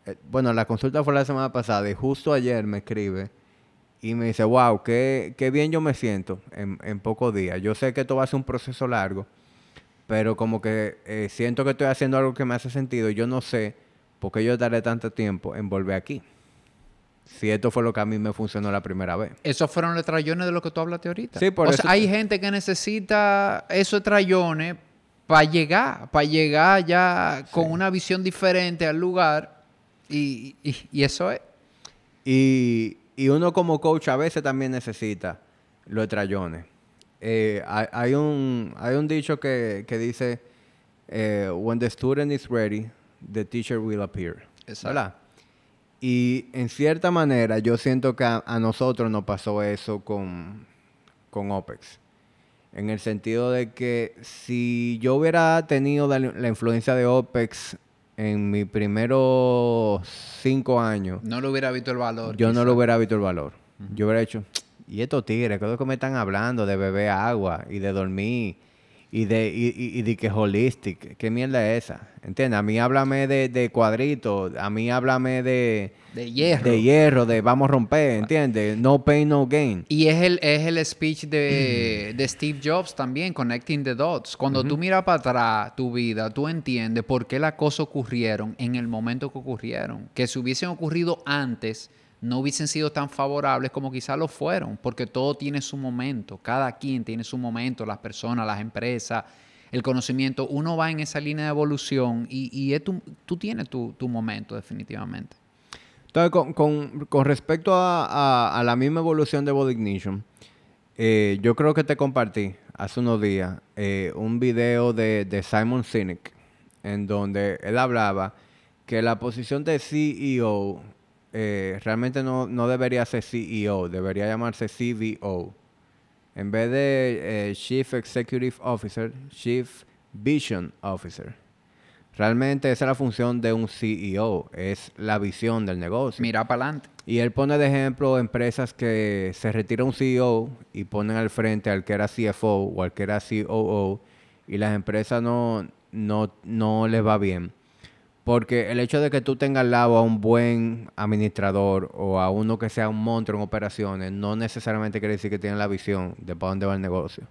eh, bueno, la consulta fue la semana pasada y justo ayer me escribe y me dice, wow, qué, qué bien yo me siento en, en pocos días. Yo sé que esto va a ser un proceso largo, pero como que eh, siento que estoy haciendo algo que me hace sentido. y Yo no sé por qué yo daré tanto tiempo en volver aquí. Si esto fue lo que a mí me funcionó la primera vez.
Esos fueron los trayones de lo que tú hablaste ahorita.
Sí, por
o
eso
sea, hay
te-
gente que necesita esos trayones para llegar, para llegar ya con una visión diferente al lugar. Y, y- y eso es.
Y, y uno como coach a veces también necesita los trayones. Eh, hay, hay un, hay un dicho que, que dice, eh, when the student is ready, the teacher will appear.
Exacto.
¿Verdad? Y en cierta manera yo siento que a, a nosotros nos pasó eso con, con OPEX. En el sentido de que si yo hubiera tenido la, la influencia de OPEX en mis primeros cinco años,
No le hubiera visto el valor.
yo no lo hubiera visto el valor. Yo hubiera hecho, y estos tigres, ¿qué es lo que me están hablando de beber agua y de dormir y de, y, y- de que holistic? ¿Qué mierda es esa? ¿Entiendes? A mí háblame de, de cuadritos, a mí háblame de,
De hierro.
de hierro, de vamos a romper, ¿entiendes? No pain, no gain.
Y es el, es el speech de, de Steve Jobs también, Connecting the Dots. Cuando tú miras para atrás tu vida, tú entiendes por qué las cosas ocurrieron en el momento que ocurrieron. Que si hubiesen ocurrido antes, no hubiesen sido tan favorables como quizás lo fueron, porque todo tiene su momento. Cada quien tiene su momento, las personas, las empresas, el conocimiento. Uno va en esa línea de evolución y, y es tú tienes tu, tu momento definitivamente.
Entonces, con, con- con respecto a, a- a la misma evolución de Body Ignition, eh, yo creo que te compartí hace unos días eh, un video de, de Simon Sinek, en donde él hablaba que la posición de CEO eh, realmente no, no debería ser CEO, debería llamarse CVO. En vez de eh, Chief Executive Officer, Chief Vision Officer. Realmente esa es la función de un CEO, es la visión del negocio.
Mira para adelante.
Y él pone de ejemplo empresas que se retira un CEO y ponen al frente al que era CFO o al que era COO y las empresas no, no, no les va bien. Porque el hecho de que tú tengas al lado a un buen administrador o a uno que sea un monstruo en operaciones no necesariamente quiere decir que tienen la visión de para dónde va el negocio.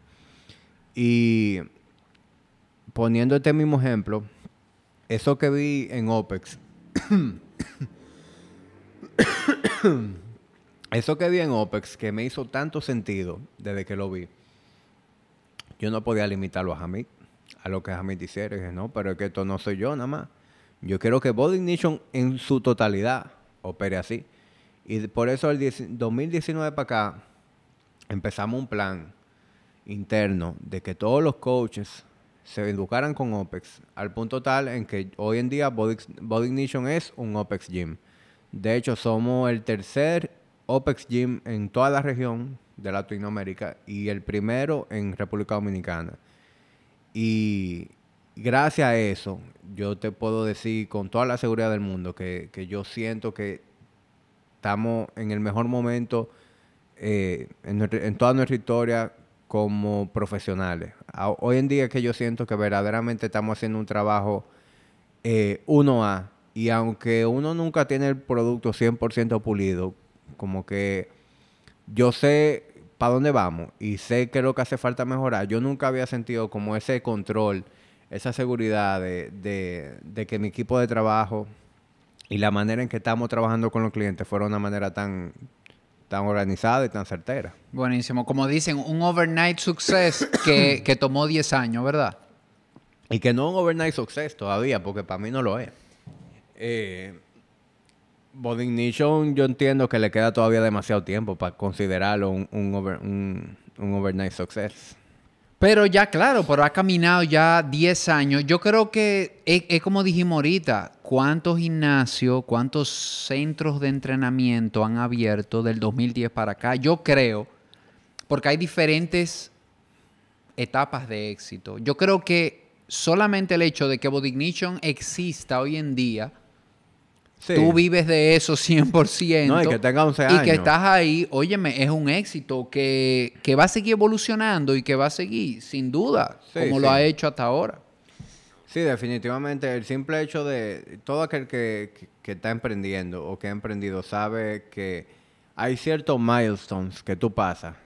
Y poniendo este mismo ejemplo, eso que vi en OPEX, *coughs* eso que vi en OPEX, que me hizo tanto sentido desde que lo vi, yo no podía limitarlo a Hamid, a lo que Hamid hiciera. Y dije, no, pero es que esto no soy yo nada más. Yo quiero que Body Ignition en su totalidad opere así. Y por eso el 10 2019 para acá empezamos un plan interno de que todos los coaches se educaran con OPEX al punto tal en que hoy en día Body, Body Ignition es un OPEX Gym. De hecho, somos el tercer OPEX Gym en toda la región de Latinoamérica y el primero en República Dominicana. Y gracias a eso, yo te puedo decir con toda la seguridad del mundo que, que yo siento que estamos en el mejor momento eh, en, toda nuestra historia como profesionales. Hoy en día es que yo siento que verdaderamente estamos haciendo un trabajo eh, 1A y aunque uno nunca tiene el producto 100% pulido, como que yo sé para dónde vamos y sé qué es lo que hace falta mejorar. Yo nunca había sentido como ese control, esa seguridad de, de- de que mi equipo de trabajo y la manera en que estamos trabajando con los clientes fuera una manera tan, tan organizada y tan certera.
Buenísimo. Como dicen, un overnight success *coughs* que, que tomó 10 años, ¿verdad?
Y que no un overnight success todavía, porque para mí no lo es. Eh, Body Ignition, yo entiendo que le queda todavía demasiado tiempo para considerarlo un, un, over- un- un overnight success.
Pero ya, claro, pero ha caminado ya 10 años. Yo creo que es, como dijimos ahorita, ¿cuántos gimnasios, cuántos centros de entrenamiento han abierto del 2010 para acá? Yo creo, porque hay diferentes etapas de éxito. Yo creo que solamente el hecho de que Body Ignition exista hoy en día,
Sí.
tú vives de eso 100%.
No, y que tenga 11
Y
años.
que estás ahí, óyeme, es un éxito que, que va a seguir evolucionando y que va a seguir, sin duda,
Sí,
como
sí.
lo ha hecho hasta ahora.
Sí, definitivamente. El simple hecho de todo aquel que, que- que está emprendiendo o que ha emprendido sabe que hay ciertos milestones que tú pasas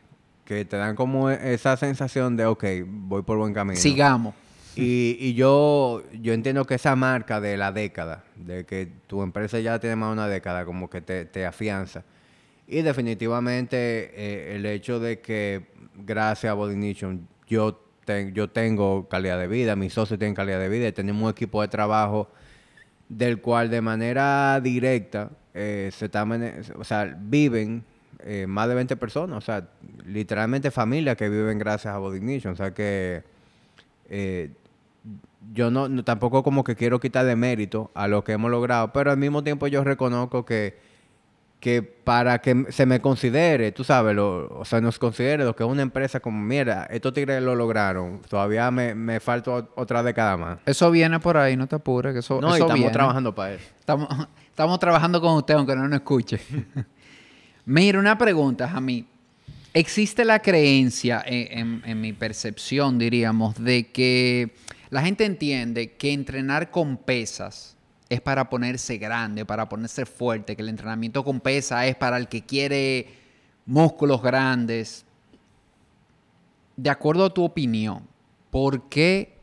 que te dan como esa sensación de, ok, voy por buen camino.
Sigamos.
Y, y yo, yo entiendo que esa marca de la década, de que tu empresa ya tiene más de una década, como que te, te afianza. Y definitivamente eh, el hecho de que gracias a Body Nation yo, ten- yo tengo calidad de vida, mis socios tienen calidad de vida y tenemos un equipo de trabajo del cual de manera directa eh, se o sea, viven eh, más de 20 personas, o sea, literalmente familias que viven gracias a Body Ignition, o sea que eh, yo no, no- tampoco como que quiero quitar de mérito a lo que hemos logrado, pero al mismo tiempo yo reconozco que, que para que se me considere, tú sabes, lo, o sea, nos considere lo que es una empresa como, mira, estos tigres lo lograron, todavía me, me falta ot- otra década más.
Eso viene por ahí, no te apures, que eso,
No, y estamos
viene.
trabajando para eso.
Estamos, estamos trabajando con usted, aunque no nos escuche. *laughs* Mira, una pregunta, a mí. ¿Existe la creencia, en, en- en mi percepción, diríamos, de que la gente entiende que entrenar con pesas es para ponerse grande, para ponerse fuerte, que el entrenamiento con pesas es para el que quiere músculos grandes? De acuerdo a tu opinión, ¿por qué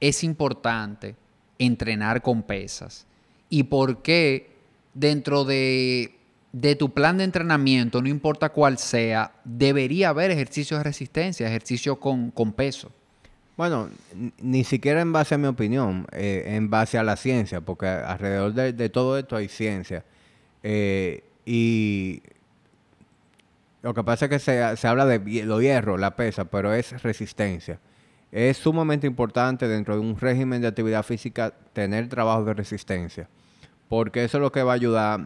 es importante entrenar con pesas? ¿Y por qué dentro de, tu plan de entrenamiento, no importa cuál sea, debería haber ejercicios de resistencia, ejercicio con, con peso?
Bueno, ni siquiera en base a mi opinión, eh, en base a la ciencia, porque alrededor de, todo esto hay ciencia. Eh, y lo que pasa es que se, se habla de lo hierro, la pesa, pero es resistencia. Es sumamente importante dentro de un régimen de actividad física tener trabajo de resistencia, porque eso es lo que va a ayudar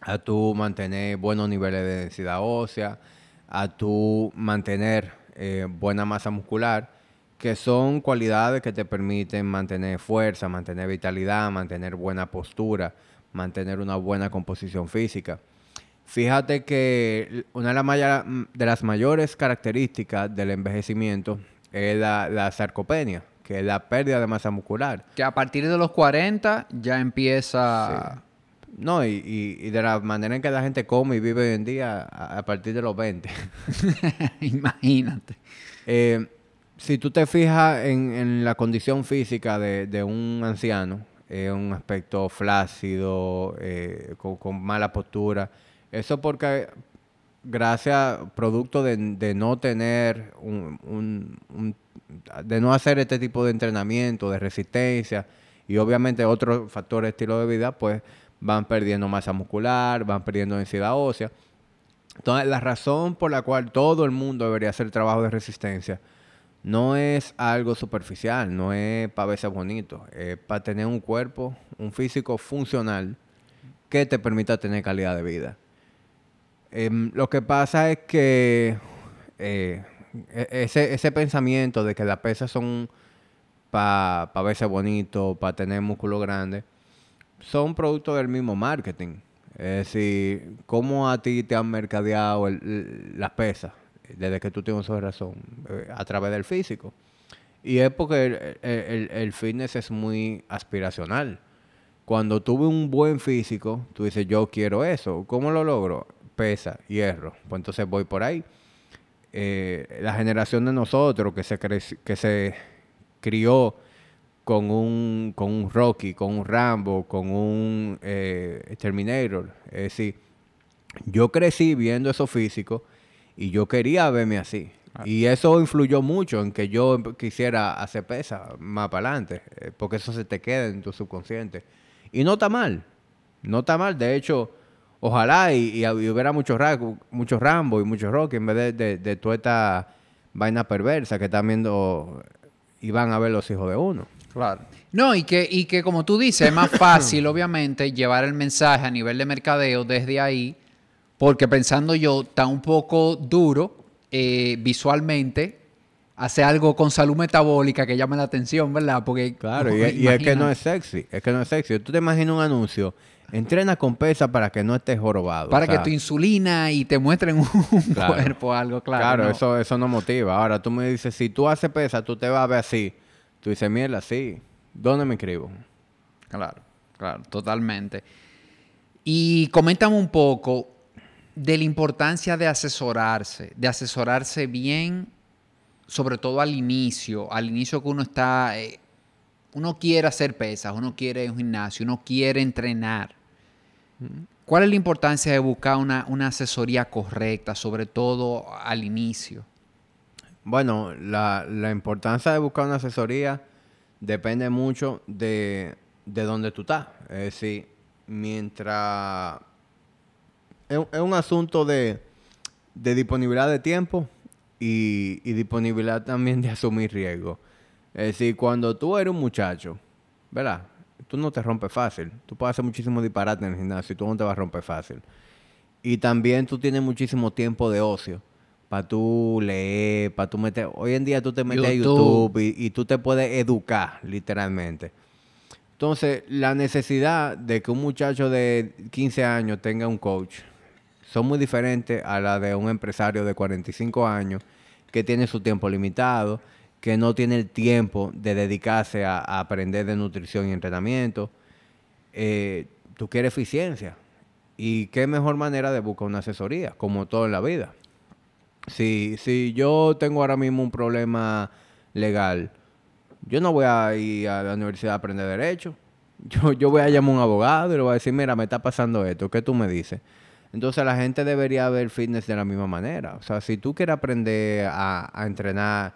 a tu mantener buenos niveles de densidad ósea, a tu mantener eh, buena masa muscular, que son cualidades que te permiten mantener fuerza, mantener vitalidad, mantener buena postura, mantener una buena composición física. Fíjate que una de, las maya- de las mayores características del envejecimiento es la, la sarcopenia, que es la pérdida de masa muscular.
Que a partir de los 40 ya empieza...
No, y, y- y de la manera en que la gente come y vive hoy en día a, a partir de los 20. *laughs*
Imagínate.
Eh, si tú te fijas en, la condición física de, un anciano, eh, un aspecto flácido, eh, con, mala postura, eso porque gracias, producto de, no tener un- de no hacer este tipo de entrenamiento, de resistencia y obviamente otros factores de estilo de vida, pues van perdiendo masa muscular, van perdiendo densidad ósea. Entonces, la razón por la cual todo el mundo debería hacer trabajo de resistencia no es algo superficial, no es para verse bonito, es para tener un cuerpo, un físico funcional que te permita tener calidad de vida. Em, lo que pasa es que eh, e- ese, ese pensamiento de que las pesas son para verse bonito, para tener músculo grande, son producto del mismo marketing. Es decir, cómo a ti te han mercadeado las pesas desde que tú tienes razón, eh, a través del físico. Y es porque el, fitness es muy aspiracional. Cuando tuve un buen físico, tú dices, yo quiero eso. ¿Cómo lo logro? Pesa, hierro. Pues entonces voy por ahí. Eh, la generación de nosotros que se, que se crió con un, con un Rocky, con un Rambo, con un eh, Terminator. Es decir, yo crecí viendo eso físico y yo quería verme así. Y eso influyó mucho en que yo em- quisiera hacer pesa más para adelante, eh, porque eso se te queda en tu subconsciente. Y no está mal, no está mal. De hecho, ojalá y, y hubiera muchos muchos Rambo y muchos Rocky en vez de, de, de toda esta vaina perversa que están viendo y van a ver los hijos de uno.
Claro. No, y que, y que como tú dices, es más fácil, *coughs* obviamente, llevar el mensaje a nivel de mercadeo desde ahí, porque pensando yo, está un poco duro eh, visualmente hacer algo con salud metabólica que llame la atención, ¿verdad? Porque
Claro, y, y es que no es sexy, es que no es sexy. Tú te imaginas un anuncio, entrena con pesa para que no estés jorobado.
Para
o sea,
que tu insulina y te muestren un
Claro.
cuerpo algo, claro.
Claro,
no.
eso, eso no motiva. Ahora tú me dices, si tú haces pesa, tú te vas a ver así. Tú dices, mierda, sí. ¿Dónde me inscribo?
Claro, claro, totalmente. Y coméntame un poco de la importancia de asesorarse, de asesorarse bien, sobre todo al inicio, al inicio que uno está, eh, uno quiere hacer pesas, uno quiere un gimnasio, uno quiere entrenar. ¿Cuál es la importancia de buscar una, una asesoría correcta, sobre todo al inicio?
Bueno, la, la importancia de buscar una asesoría depende mucho de, de dónde tú estás. Es decir, mientras... Es, un- es un asunto de, de disponibilidad de tiempo y, y disponibilidad también de asumir riesgo. Es decir, cuando tú eres un muchacho, ¿verdad? Tú no te rompes fácil. Tú puedes hacer muchísimo disparate en el gimnasio y tú no te vas a romper fácil. Y también tú tienes muchísimo tiempo de ocio para tú leer, para tú meter... Hoy en día tú te metes a
YouTube.
YouTube y, y tú te puedes educar, literalmente. Entonces, la necesidad de que un muchacho de 15 años tenga un coach son muy diferentes a la de un empresario de 45 años que tiene su tiempo limitado, que no tiene el tiempo de dedicarse a, aprender de nutrición y entrenamiento. Eh, tú quieres eficiencia. ¿Y qué mejor manera de buscar una asesoría, como todo en la vida? Si, si yo tengo ahora mismo un problema legal, yo no voy a ir a la universidad a aprender derecho. *laughs* Yo, yo voy a llamar a un abogado y le voy a decir, mira, me está pasando esto, ¿qué tú me dices? Entonces la gente debería ver fitness de la misma manera. O sea, si tú quieres aprender a, entrenar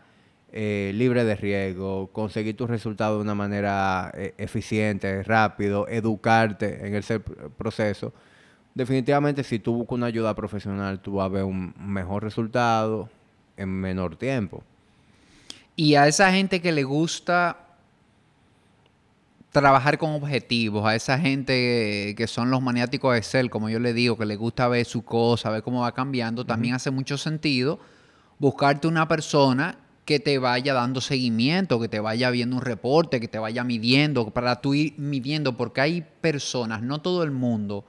eh, libre de riesgo, conseguir tus resultados de una manera eh, eficiente, rápido, educarte en ese pr- proceso, definitivamente si tú buscas una ayuda profesional, tú vas a ver un mejor resultado en menor tiempo.
Y a esa gente que le gusta trabajar con objetivos, a esa gente que son los maniáticos de Excel, como yo le digo, que le gusta ver su cosa, ver cómo va cambiando, también hace mucho sentido buscarte una persona que te vaya dando seguimiento, que te vaya viendo un reporte, que te vaya midiendo, para tú ir midiendo, porque hay personas, no todo el mundo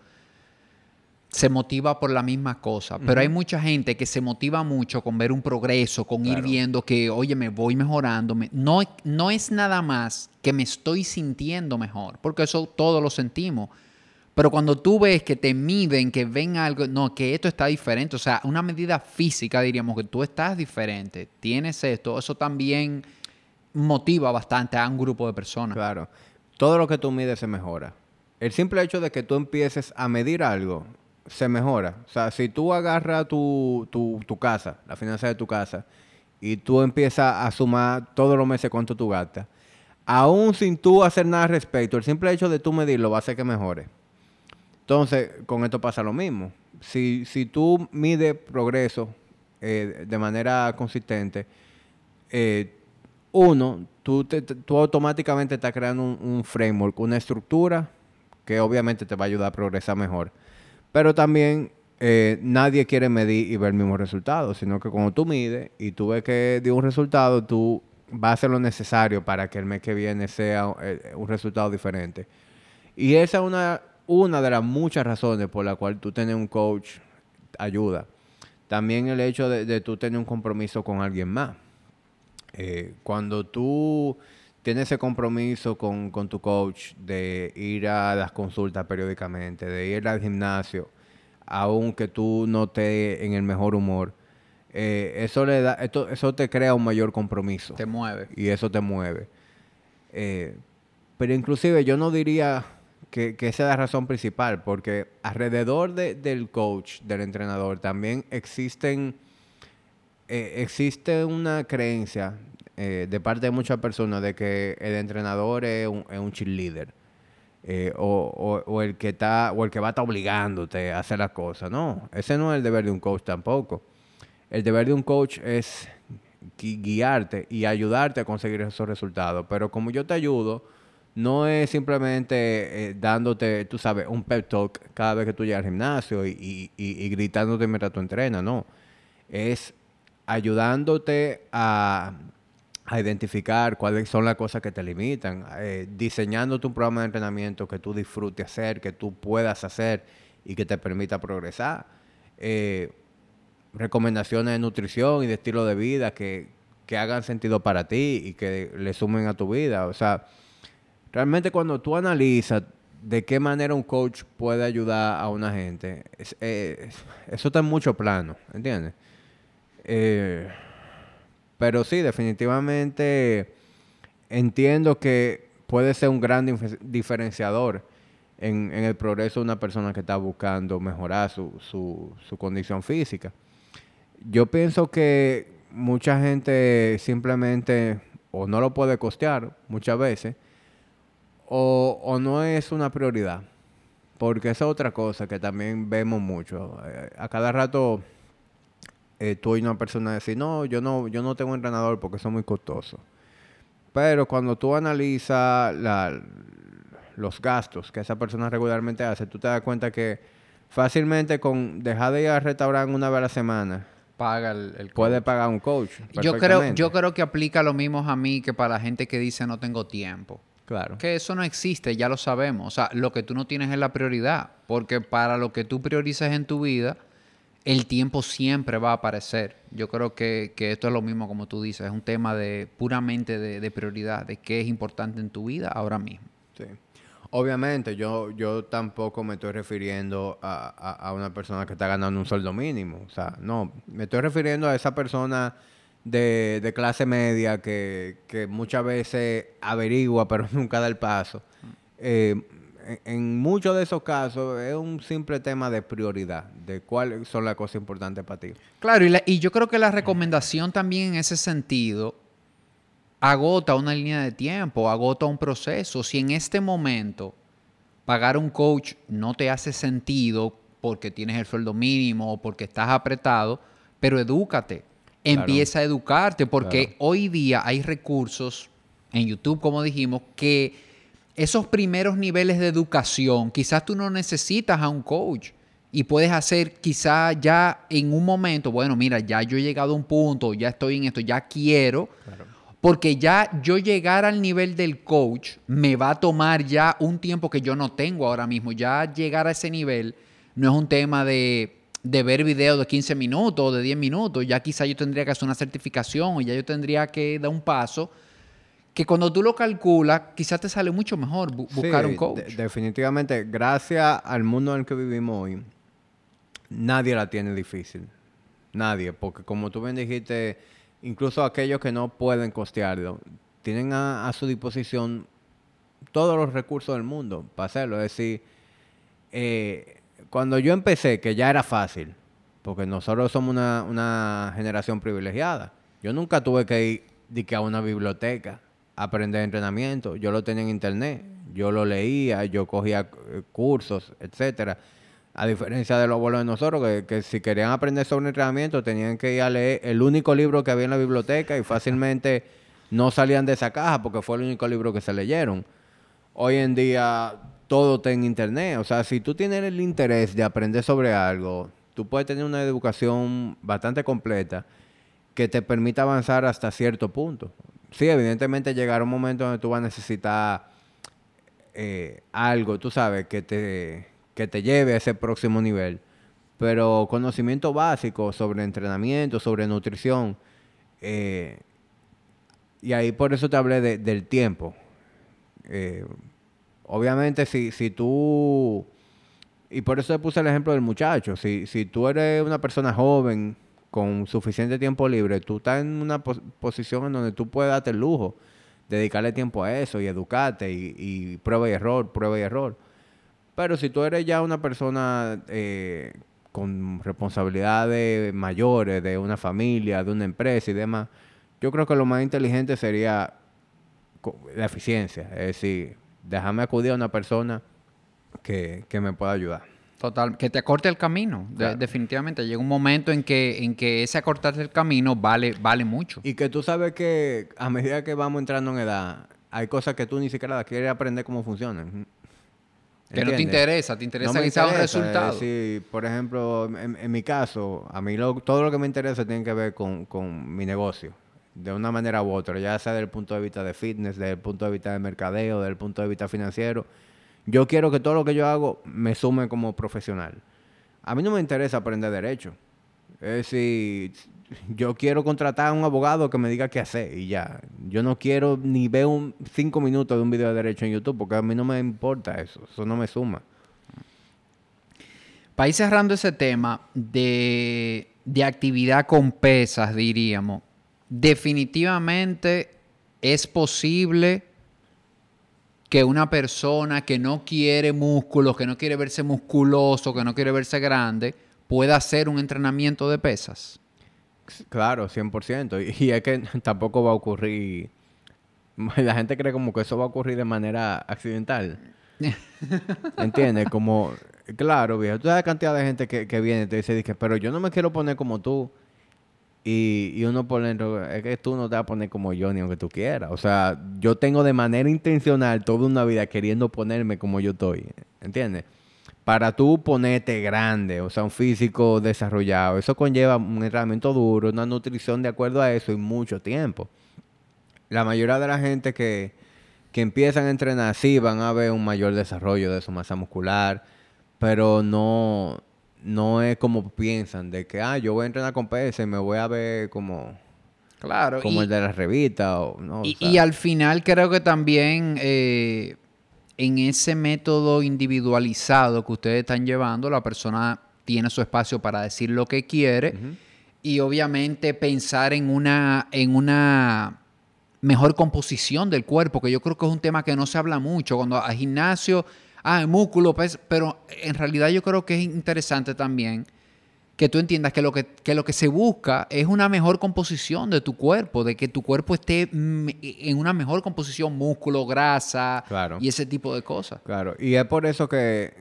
se motiva por la misma cosa, pero hay mucha gente que se motiva mucho con ver un progreso, con ir viendo que, oye, me voy mejorando. me- No, no es nada más que me estoy sintiendo mejor, porque eso todos lo sentimos. Pero cuando tú ves que te miden, que ven algo, no, que esto está diferente, o sea, una medida física diríamos que tú estás diferente, tienes esto, eso también motiva bastante a un grupo de personas.
Claro. Todo lo que tú mides se mejora. El simple hecho de que tú empieces a medir algo se mejora. O sea, si tú agarras tu, tu, tu casa, la finanza de tu casa, y tú empiezas a sumar todos los meses cuánto tú gastas, aún sin tú hacer nada al respecto, el simple hecho de tú medirlo va a hacer que mejore. Entonces, con esto pasa lo mismo. Si, si tú mides progreso eh, de manera consistente, eh, uno, tú, te- tú automáticamente estás creando un, un framework, una estructura que obviamente te va a ayudar a progresar mejor. Pero también eh, nadie quiere medir y ver el mismo resultado, sino que cuando tú mides y tú ves que dio un resultado, tú vas a hacer lo necesario para que el mes que viene sea eh, un resultado diferente. Y esa es una, una de las muchas razones por la cual tú tener un coach ayuda. También el hecho de, de tú tener un compromiso con alguien más. Eh, cuando tú tienes ese compromiso con, con tu coach de ir a las consultas periódicamente, de ir al gimnasio, aunque tú no estés en el mejor humor, eh, eso, le da, esto, eso te crea un mayor compromiso
Te mueve.
y eso te mueve. Eh, pero inclusive yo no diría que, que esa es la razón principal, porque alrededor de- del coach, del entrenador, también existen, eh, existe una creencia eh, de parte de muchas personas de que el entrenador es un, es un cheerleader. eh, o, o- el que está o el que va a estar obligándote a hacer las cosas no ese no es el deber de un coach tampoco el deber de un coach es gui- guiarte y ayudarte a conseguir esos resultados. Pero como yo te ayudo, no es simplemente eh, dándote, tú sabes, un pep talk cada vez que tú llegas al gimnasio y, y- y- y gritándote mientras tú entrenas, no. Es ayudándote a, a identificar cuáles son las cosas que te limitan, eh, diseñándote un programa de entrenamiento que tú disfrutes hacer, que tú puedas hacer y que te permita progresar. Eh, recomendaciones de nutrición y de estilo de vida que, que hagan sentido para ti y que le sumen a tu vida. O sea, realmente cuando tú analizas de qué manera un coach puede ayudar a una gente, eh, eso está en mucho plano, ¿entiendes? Eh, pero sí, definitivamente entiendo que puede ser un gran diferenciador en, el progreso de una persona que está buscando mejorar su, su, condición física. Yo pienso que mucha gente simplemente o no lo puede costear muchas veces o, no es una prioridad. Porque esa es otra cosa que también vemos mucho. Eh, a cada rato eh, tú y una persona decir, no, yo no, yo no tengo entrenador porque son muy costosos. Pero cuando tú analizas los gastos que esa persona regularmente hace, tú te das cuenta que fácilmente con dejar de ir al restaurante una vez a la semana,
paga el,
puede pagar un coach.
Yo creo, yo creo que aplica lo mismo a mí que para la gente que dice no tengo tiempo.
Claro.
Que eso no existe, ya lo sabemos. O sea, lo que tú no tienes es la prioridad. Porque para lo que tú priorizas en tu vida, el tiempo siempre va a aparecer. Yo creo que, esto es lo mismo como tú dices. Es un tema de puramente de, de prioridad, de qué es importante en tu vida ahora mismo.
Sí. Obviamente, yo, yo tampoco me estoy refiriendo a, a, una persona que está ganando un sueldo mínimo. O sea, no, me estoy refiriendo a esa persona de, de clase media que, que, muchas veces averigua pero *laughs* nunca da el paso. Eh, en, muchos de esos casos es un simple tema de prioridad, de cuáles son las cosas importantes para ti.
Claro, y, y yo creo que la recomendación también en ese sentido agota una línea de tiempo, agota un proceso. Si en este momento pagar un coach no te hace sentido porque tienes el sueldo mínimo o porque estás apretado, pero edúcate empieza a educarte, porque hoy día hay recursos en YouTube, como dijimos, que esos primeros niveles de educación, quizás tú no necesitas a un coach y puedes hacer quizás ya en un momento, bueno, mira, ya yo he llegado a un punto, ya estoy en esto, ya quiero, porque ya yo llegar al nivel del coach me va a tomar ya un tiempo que yo no tengo ahora mismo, ya llegar a ese nivel no es un tema de de ver videos de 15 minutos o de 10 minutos. Ya quizá yo tendría que hacer una certificación o ya yo tendría que dar un paso que cuando tú lo calculas, quizás te sale mucho mejor buscar un coach.
definitivamente, gracias al mundo en el que vivimos hoy, nadie la tiene difícil. Nadie, porque como tú bien dijiste, incluso aquellos que no pueden costearlo, tienen a, a su disposición todos los recursos del mundo para hacerlo. Es decir, eh, cuando yo empecé, que ya era fácil, porque nosotros somos una, generación privilegiada, yo nunca tuve que ir a una biblioteca aprender entrenamiento. Yo lo tenía en internet, yo lo leía, yo cogía eh, cursos, etcétera. A diferencia de los abuelos de nosotros, que, que, si querían aprender sobre entrenamiento, tenían que ir a leer el único libro que había en la biblioteca y fácilmente *laughs* no salían de esa caja porque fue el único libro que se leyeron. Hoy en día todo está en internet. O sea, si tú tienes el interés de aprender sobre algo, tú puedes tener una educación bastante completa que te permita avanzar hasta cierto punto. Sí, evidentemente llegará un momento donde tú vas a necesitar eh, algo, tú sabes, que te, que te lleve a ese próximo nivel. Pero conocimiento básico sobre entrenamiento, sobre nutrición. Eh, y ahí por eso te hablé del tiempo. Eh, obviamente si, si tú, y por eso te puse el ejemplo del muchacho, si, si tú eres una persona joven con suficiente tiempo libre, tú estás en una posición en donde tú puedes darte el lujo, dedicarle tiempo a eso y educarte y, prueba y error, prueba y error. Pero si tú eres ya una persona eh, con responsabilidades mayores de una familia, de una empresa y demás, yo creo que lo más inteligente sería la eficiencia. Es decir, déjame acudir a una persona que, me pueda ayudar.
Total, que te acorte el camino. definitivamente llega un momento en que, en que ese acortarte el camino vale, vale mucho.
Y que tú sabes que a medida que vamos entrando en edad, hay cosas que tú ni siquiera quieres aprender cómo funcionan.
Que no te interesa, te interesa que sea un resultado.
Sí, por ejemplo, en, mi caso, a mí todo lo que me interesa tiene que ver con, con mi negocio de una manera u otra, ya sea desde el punto de vista de fitness, desde el punto de vista de mercadeo, desde el punto de vista financiero. Yo quiero que todo lo que yo hago me sume como profesional. A mí no me interesa aprender derecho. Es decir, yo quiero contratar a un abogado que me diga qué hacer y ya. Yo no quiero ni ver un cinco minutos de un video de derecho en YouTube porque a mí no me importa eso. Eso no me suma.
Para ir cerrando ese tema de, de actividad con pesas, diríamos, definitivamente es posible que una persona que no quiere músculos, que no quiere verse musculoso, que no quiere verse grande, pueda hacer un entrenamiento de pesas.
Claro, 100%. Y, es que *laughs* tampoco va a ocurrir... *laughs* La gente cree como que eso va a ocurrir de manera accidental. *laughs* ¿Entiendes? Como, claro, viejo, tú sabes la cantidad de gente que, que viene y te dice, pero yo no me quiero poner como tú. Y, uno pone, es que tú no te vas a poner como yo ni aunque tú quieras. O sea, yo tengo de manera intencional toda una vida queriendo ponerme como yo estoy. ¿Entiendes? Para tú ponerte grande, o sea, un físico desarrollado, eso conlleva un entrenamiento duro, una nutrición de acuerdo a eso y mucho tiempo. La mayoría de la gente que, que empiezan a entrenar sí van a ver un mayor desarrollo de su masa muscular, pero no, no es como piensan, de que, ah, yo voy a entrenar con PS y me voy a ver como...
Claro.
Como el de la revista. O,
y, al final creo que también eh, en ese método individualizado que ustedes están llevando, la persona tiene su espacio para decir lo que quiere y obviamente pensar en una, en una mejor composición del cuerpo, que yo creo que es un tema que no se habla mucho. Cuando al gimnasio ah, músculo, pues, pero en realidad yo creo que es interesante también que tú entiendas que lo que, lo que se busca es una mejor composición de tu cuerpo, de que tu cuerpo esté en una mejor composición, músculo, grasa y ese tipo de cosas.
Claro, y es por eso que,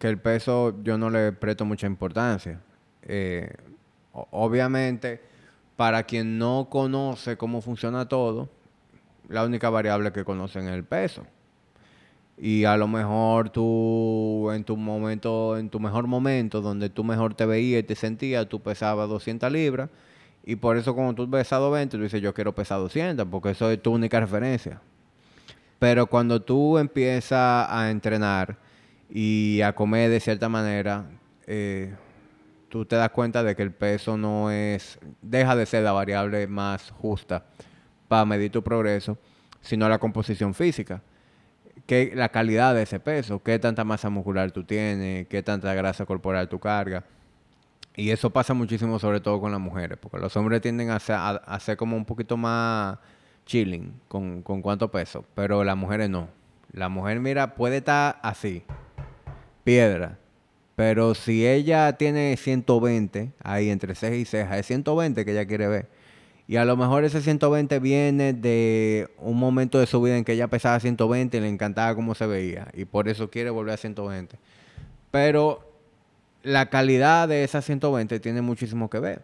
el peso yo no le presto mucha importancia. Eh, obviamente, para quien no conoce cómo funciona todo, la única variable que conocen es el peso. Y a lo mejor tú en tu momento, en tu mejor momento, donde tú mejor te veías y te sentías, tú pesabas 200 libras. Y por eso cuando tú pesas 20, tú dices, yo quiero pesar 200, porque eso es tu única referencia. Pero cuando tú empiezas a entrenar y a comer de cierta manera, eh, tú te das cuenta de que el peso no es, deja de ser la variable más justa para medir tu progreso, sino la composición física qué, la calidad de ese peso, qué tanta masa muscular tú tienes, qué tanta grasa corporal tú cargas. Y eso pasa muchísimo sobre todo con las mujeres, porque los hombres tienden a ser, como un poquito más chilling con, con cuánto peso, pero las mujeres no. La mujer, mira, puede estar así, piedra, pero si ella tiene 120, ahí entre ceja y ceja, es 120 que ella quiere ver y a lo mejor ese 120 viene de un momento de su vida en que ella pesaba 120 y le encantaba cómo se veía. Y por eso quiere volver a 120. Pero la calidad de esa 120 tiene muchísimo que ver.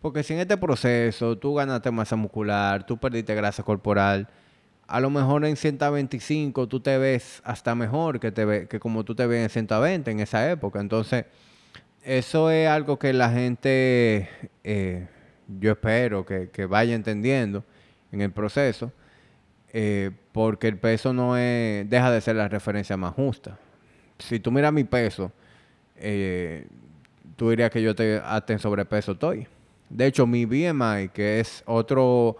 Porque si en este proceso tú ganaste masa muscular, tú perdiste grasa corporal, a lo mejor en 125 tú te ves hasta mejor que, te ve, que como tú te ves en 120 en esa época. Entonces, eso es algo que la gente eh, yo espero que, vaya entendiendo en el proceso, eh, porque el peso no es, deja de ser la referencia más justa. Si tú miras mi peso, eh, tú dirías que yo te, hasta en sobrepeso estoy. De hecho, mi BMI, que es otro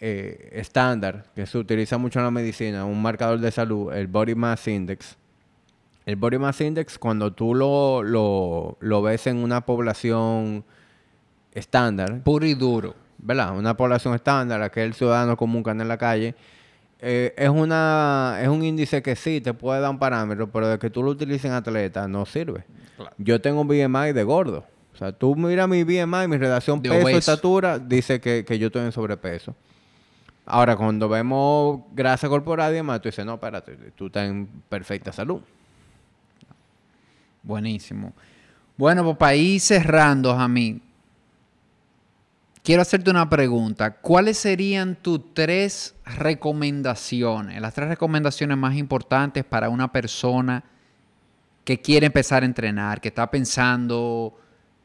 eh, estándar que se utiliza mucho en la medicina, un marcador de salud, el Body Mass Index. El Body Mass Index, cuando tú lo, lo, lo ves en una población estándar.
Puro y duro.
¿Verdad? Una población estándar, aquel ciudadano común que anda en la calle. Eh, es, una, es un índice que sí te puede dar un parámetro, pero de que tú lo utilices en atleta no sirve. Yo tengo un BMI de gordo. O sea, tú mira mi BMI, mi relación peso-estatura, dice que, yo estoy en sobrepeso. Ahora, cuando vemos grasa corporal y demás, tú dices, no, espérate, tú estás en perfecta salud.
Buenísimo. Bueno, pues para ir cerrando, Jamín, Quiero hacerte una pregunta. ¿Cuáles serían tus tres recomendaciones, las tres recomendaciones más importantes para una persona que quiere empezar a entrenar, que está pensando,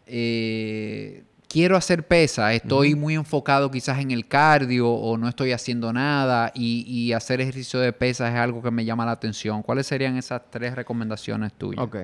eh, quiero hacer pesa, estoy muy enfocado quizás en el cardio o no estoy haciendo nada y, hacer ejercicio de pesa es algo que me llama la atención. ¿Cuáles serían esas tres recomendaciones tuyas?
Ok.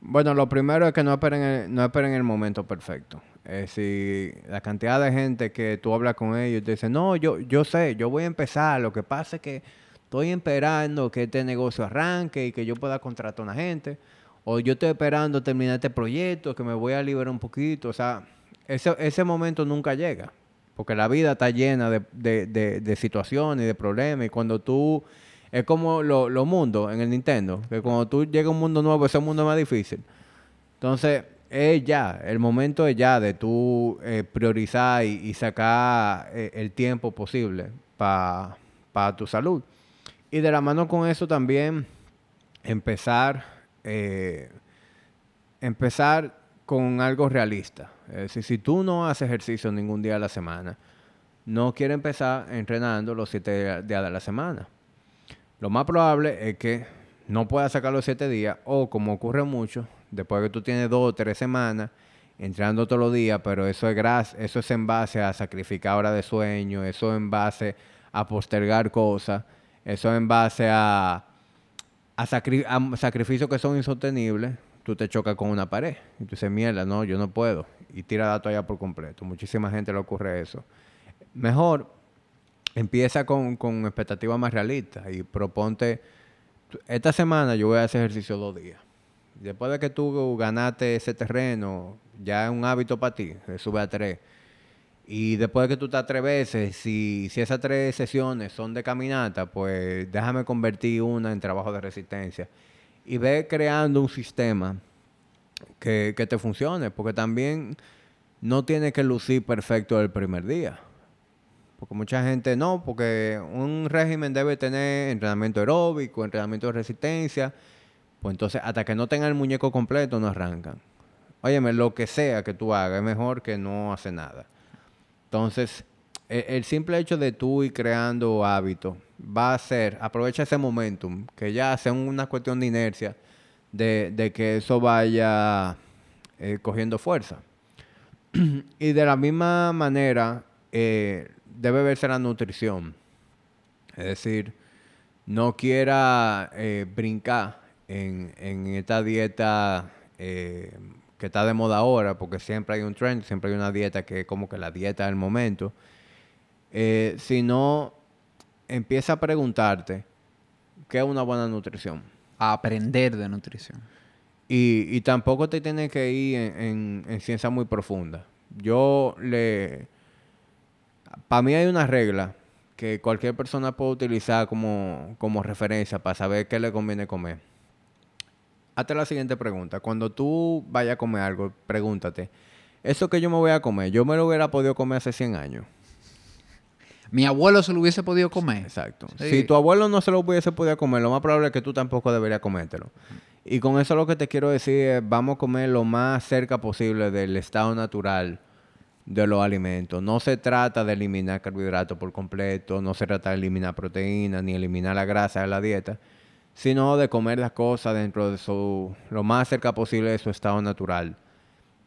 Bueno, lo primero es que no esperen el, no esperen el momento perfecto. Es si la cantidad de gente que tú hablas con ellos te dicen, no, yo, yo sé, yo voy a empezar, lo que pasa es que estoy esperando que este negocio arranque y que yo pueda contratar a una gente, o yo estoy esperando terminar este proyecto, que me voy a liberar un poquito, o sea, ese, ese momento nunca llega, porque la vida está llena de, situaciones y de problemas, y cuando tú, es como los lo mundos en el Nintendo, que cuando tú llegas a un mundo nuevo, ese mundo es más difícil. Entonces, es ya, el momento es ya de tú eh, priorizar y, sacar eh, el tiempo posible para tu salud. Y de la mano con eso también empezar, eh, empezar con algo realista. Es decir, si tú no haces ejercicio ningún día a la semana, no quieres empezar entrenando los siete días de la semana. Lo más probable es que no puedas sacar los siete días o como ocurre mucho, después que tú tienes dos o tres semanas entrenando todos los días, pero eso es gras eso es en base a sacrificar horas de sueño, eso es en base a postergar cosas, eso es en base a, a, sacrificios que son insostenibles, tú te chocas con una pared y tú dices, mierda, no, yo no puedo. Y tira la toalla por completo. Muchísima gente le ocurre eso. Mejor empieza con, con expectativas más realistas y proponte, esta semana yo voy a hacer ejercicio dos días. Después de que tú ganaste ese terreno, ya es un hábito para ti, sube a tres. Y después de que tú estás tres veces, si, esas tres sesiones son de caminata, pues déjame convertir una en trabajo de resistencia y ve creando un sistema que, te funcione, porque también no tiene que lucir perfecto el primer día. Porque mucha gente no, porque un régimen debe tener entrenamiento aeróbico, entrenamiento de resistencia, pues entonces hasta que no tenga el muñeco completo no arrancan. Óyeme, lo que sea que tú hagas es mejor que no hacer nada. Entonces, el, el simple hecho de tú ir creando hábitos va a ser, aprovecha ese momentum, que ya sea una cuestión de inercia, de, que eso vaya eh, cogiendo fuerza. *clears throat* y de la misma manera, eh, debe verse la nutrición. Es decir, no quiera eh, brincar en, en, esta dieta que está de moda ahora, porque siempre hay un trend, siempre hay una dieta que es como que la dieta del momento, sino empieza a preguntarte qué es una buena nutrición.
A aprender de nutrición.
Y, tampoco te tienes que ir en, en, ciencia muy profunda. Yo le... Para mí hay una regla que cualquier persona puede utilizar como, como referencia para saber qué le conviene comer. Hazte la siguiente pregunta. Cuando tú vayas a comer algo, pregúntate, ¿eso que yo me voy a comer, yo me lo hubiera podido comer hace 100 años?
Mi abuelo se lo hubiese podido comer.
Exacto. Si tu abuelo no se lo hubiese podido comer, lo más probable es que tú tampoco deberías comértelo. Y con eso lo que te quiero decir es, vamos a comer lo más cerca posible del estado natural de los alimentos. No se trata de eliminar carbohidratos por completo, no se trata de eliminar proteínas, ni eliminar la grasa de la dieta, sino de comer las cosas dentro de su, lo más cerca posible de su estado natural.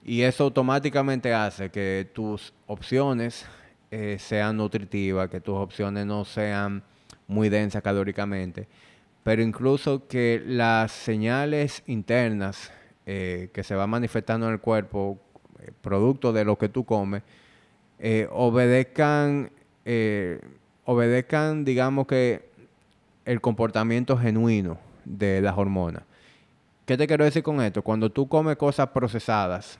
Y eso automáticamente hace que tus opciones eh, sean nutritivas, que tus opciones no sean muy densas calóricamente, pero incluso que las señales internas eh, que se van manifestando en el cuerpo, eh, producto de lo que tú comes, obedezcan, obedezcan, digamos que, el comportamiento genuino de las hormonas. ¿Qué te quiero decir con esto? Cuando tú comes cosas procesadas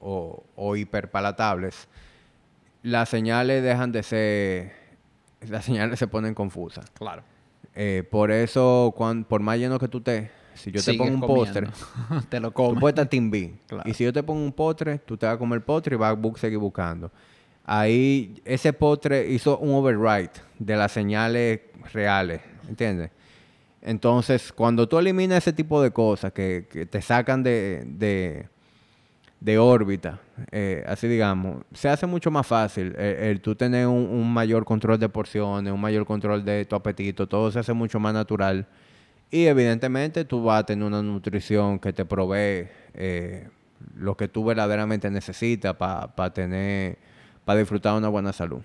o, o hiperpalatables, las señales dejan de ser, las señales se ponen confusas.
Claro.
Eh, por eso, por más lleno que tú estés, si yo te pongo un postre, *laughs*
te lo comes.
Tú puedes estar Y si yo te pongo un postre, tú te vas a comer el postre y vas a seguir buscando. Ahí, ese postre hizo un override de las señales reales, ¿entiendes? Entonces, cuando tú eliminas ese tipo de cosas que, te sacan de de órbita, eh, así digamos, se hace mucho más fácil el, tú tener un, mayor control de porciones, un mayor control de tu apetito, todo se hace mucho más natural Y evidentemente tú vas a tener una nutrición que te provee eh, lo que tú verdaderamente necesitas para tener, para disfrutar una buena salud.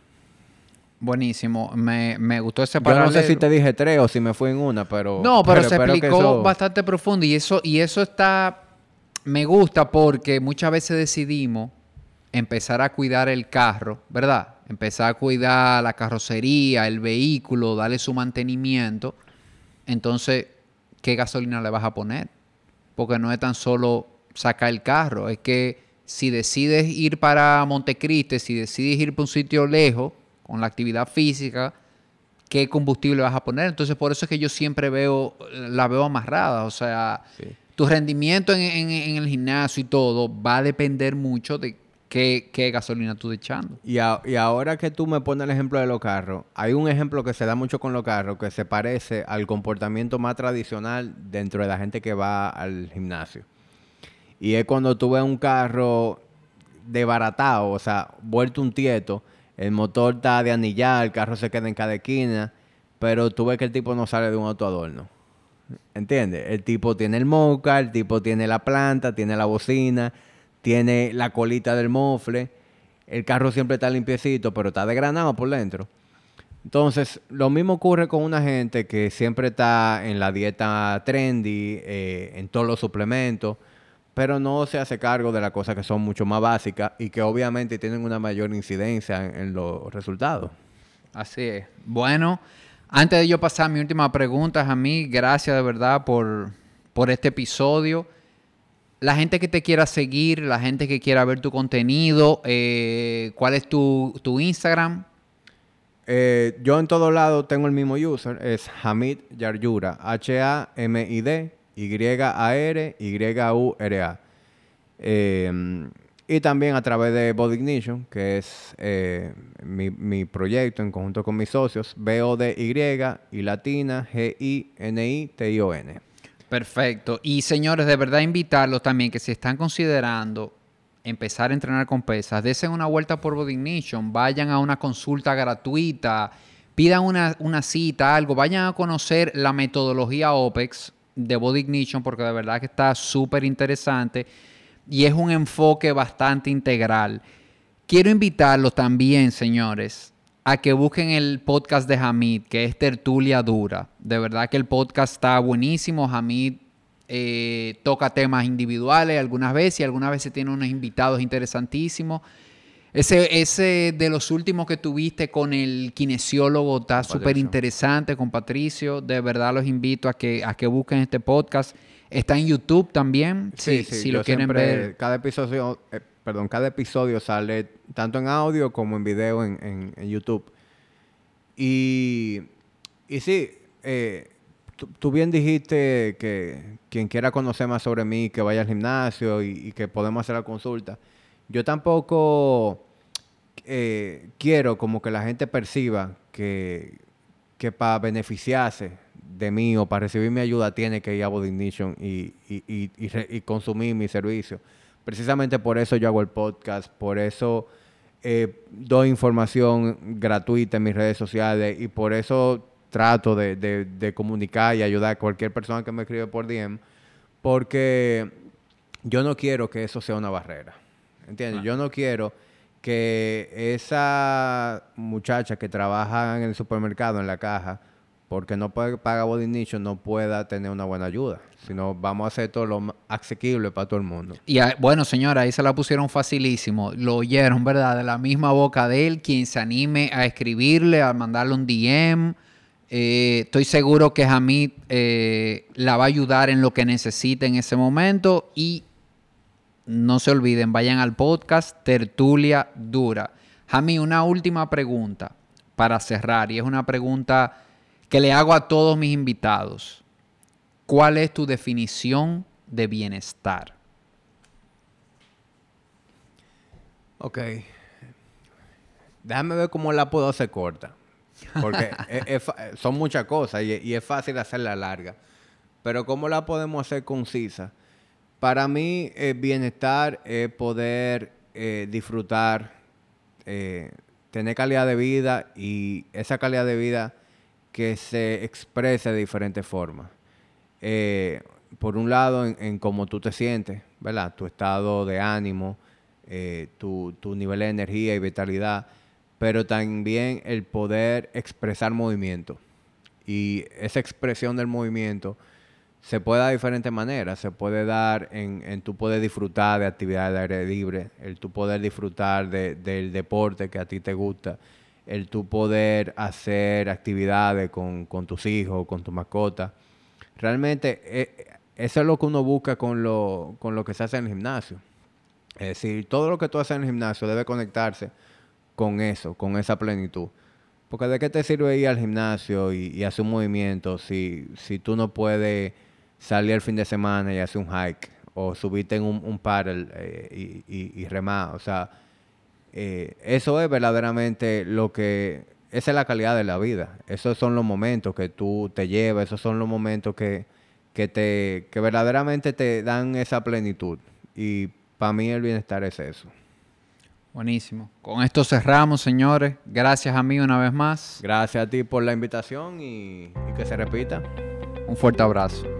Buenísimo. Me, me gustó ese
Yo no sé si te dije tres o si me fui en una, pero...
No, pero, se explicó bastante profundo y eso, y eso está... Me gusta porque muchas veces decidimos empezar a cuidar el carro, ¿verdad? Empezar a cuidar la carrocería, el vehículo, darle su mantenimiento. Entonces, ¿qué gasolina le vas a poner? Porque no es tan solo sacar el carro, es que si decides ir para Montecristi, si decides ir para un sitio lejos, con la actividad física, qué combustible vas a poner. Entonces, por eso es que yo siempre veo, la veo amarrada. O sea, tu rendimiento en, el gimnasio y todo va a depender mucho de qué, gasolina tú estás echando.
Y, y, ahora que tú me pones el ejemplo de los carros, hay un ejemplo que se da mucho con los carros que se parece al comportamiento más tradicional dentro de la gente que va al gimnasio. Y es cuando tú ves un carro desbaratado, o sea, vuelto un tieto, el motor está de anillar, el carro se queda en cada esquina, pero tú ves que el tipo no sale de un autoadorno. ¿Entiendes? El tipo tiene el moca, el tipo tiene la planta, tiene la bocina, tiene la colita del mofle. El carro siempre está limpiecito, pero está desgranado por dentro. Entonces, lo mismo ocurre con una gente que siempre está en la dieta trendy, eh, en todos los suplementos, pero no se hace cargo de las cosas que son mucho más básicas y que obviamente tienen una mayor incidencia en, los resultados.
Así es. Bueno, antes de yo pasar a mi última pregunta, a mí, gracias de verdad por, por este episodio. La gente que te quiera seguir, la gente que quiera ver tu contenido, eh, ¿cuál es tu, Instagram?
Eh, yo en todos lados tengo el mismo user, es Hamid Yaryura, H-A-M-I-D y-A-R, Y-U-R-A. Em, y también a través de Body Ignition, que es eh, mi, proyecto en conjunto con mis socios, B-O-D-Y y latina G-I-N-I-T-I-O-N.
Perfecto. Y señores, de verdad invitarlos también que si están considerando empezar a entrenar con pesas, desen una vuelta por Body Ignition, vayan a una consulta gratuita, pidan una, una cita, algo, vayan a conocer la metodología OPEX de Body Ignition porque de verdad que está súper interesante y es un enfoque bastante integral. Quiero invitarlos también, señores, a que busquen el podcast de Hamid, que es Tertulia Dura. De verdad que el podcast está buenísimo. Hamid eh, toca temas individuales algunas veces y algunas veces tiene unos invitados interesantísimos. Ese, ese de los últimos que tuviste con el kinesiólogo está súper interesante con Patricio. De verdad los invito a que, a que busquen este podcast. Está en YouTube también, sí, si, si lo quieren ver.
Cada episodio, eh, perdón, cada episodio sale tanto en audio como en video en, YouTube. Y, y sí, eh, tú bien dijiste que quien quiera conocer más sobre mí, que vaya al gimnasio y, y que podemos hacer la consulta. Yo tampoco eh, quiero como que la gente perciba que, que para beneficiarse de mí o para recibir mi ayuda tiene que ir a Body Ignition y, y, consumir mi servicio. Precisamente por eso yo hago el podcast, por eso eh, doy información gratuita en mis redes sociales y por eso trato de, de, comunicar y ayudar a cualquier persona que me escribe por DM, porque yo no quiero que eso sea una barrera. ¿Entiendes? Yo no quiero que esa muchacha que trabaja en el supermercado, en la caja, porque no puede pagar body nicho, no pueda tener una buena ayuda. Sino vamos a hacer todo lo asequible para todo el mundo.
Y bueno, señora, ahí se la pusieron facilísimo. Lo oyeron, ¿verdad? De la misma boca de él, quien se anime a escribirle, a mandarle un DM. Eh, estoy seguro que Hamid eh, la va a ayudar en lo que necesite en ese momento y no se olviden, vayan al podcast Tertulia Dura. Jami, una última pregunta para cerrar, y es una pregunta que le hago a todos mis invitados. ¿Cuál es tu definición de bienestar?
Ok. Déjame ver cómo la puedo hacer corta. Porque *laughs* son muchas cosas y, y, es fácil hacerla larga. Pero ¿cómo la podemos hacer concisa? Para mí, el bienestar es poder eh, disfrutar, eh, tener calidad de vida y esa calidad de vida que se exprese de diferentes formas. eh, por un lado, en, cómo tú te sientes, ¿verdad? Tu estado de ánimo, eh, tu, tu nivel de energía y vitalidad, pero también el poder expresar movimiento. Y esa expresión del movimiento se puede dar de diferentes maneras. Se puede dar en, en tu poder disfrutar de actividades de aire libre, el tu poder disfrutar del deporte que a ti te gusta, el tu poder hacer actividades con, tus hijos, con tu mascota. Realmente eh, eso es lo que uno busca con lo, con lo que se hace en el gimnasio. Es decir, todo lo que tú haces en el gimnasio debe conectarse con eso, con esa plenitud. Porque de qué te sirve ir al gimnasio y, hacer un movimiento si, si tú no puedes salir el fin de semana y hacer un hike o subirte en un, un paddle eh, y, remar. O sea, eh, eso es verdaderamente lo que... Esa es la calidad de la vida. Esos son los momentos que tú te llevas, esos son los momentos que, que, te, que verdaderamente te dan esa plenitud. Y para mí el bienestar es eso.
Buenísimo. Con esto cerramos, señores. Gracias a mí una vez más.
Gracias a ti por la invitación y que se repita.
Un fuerte abrazo.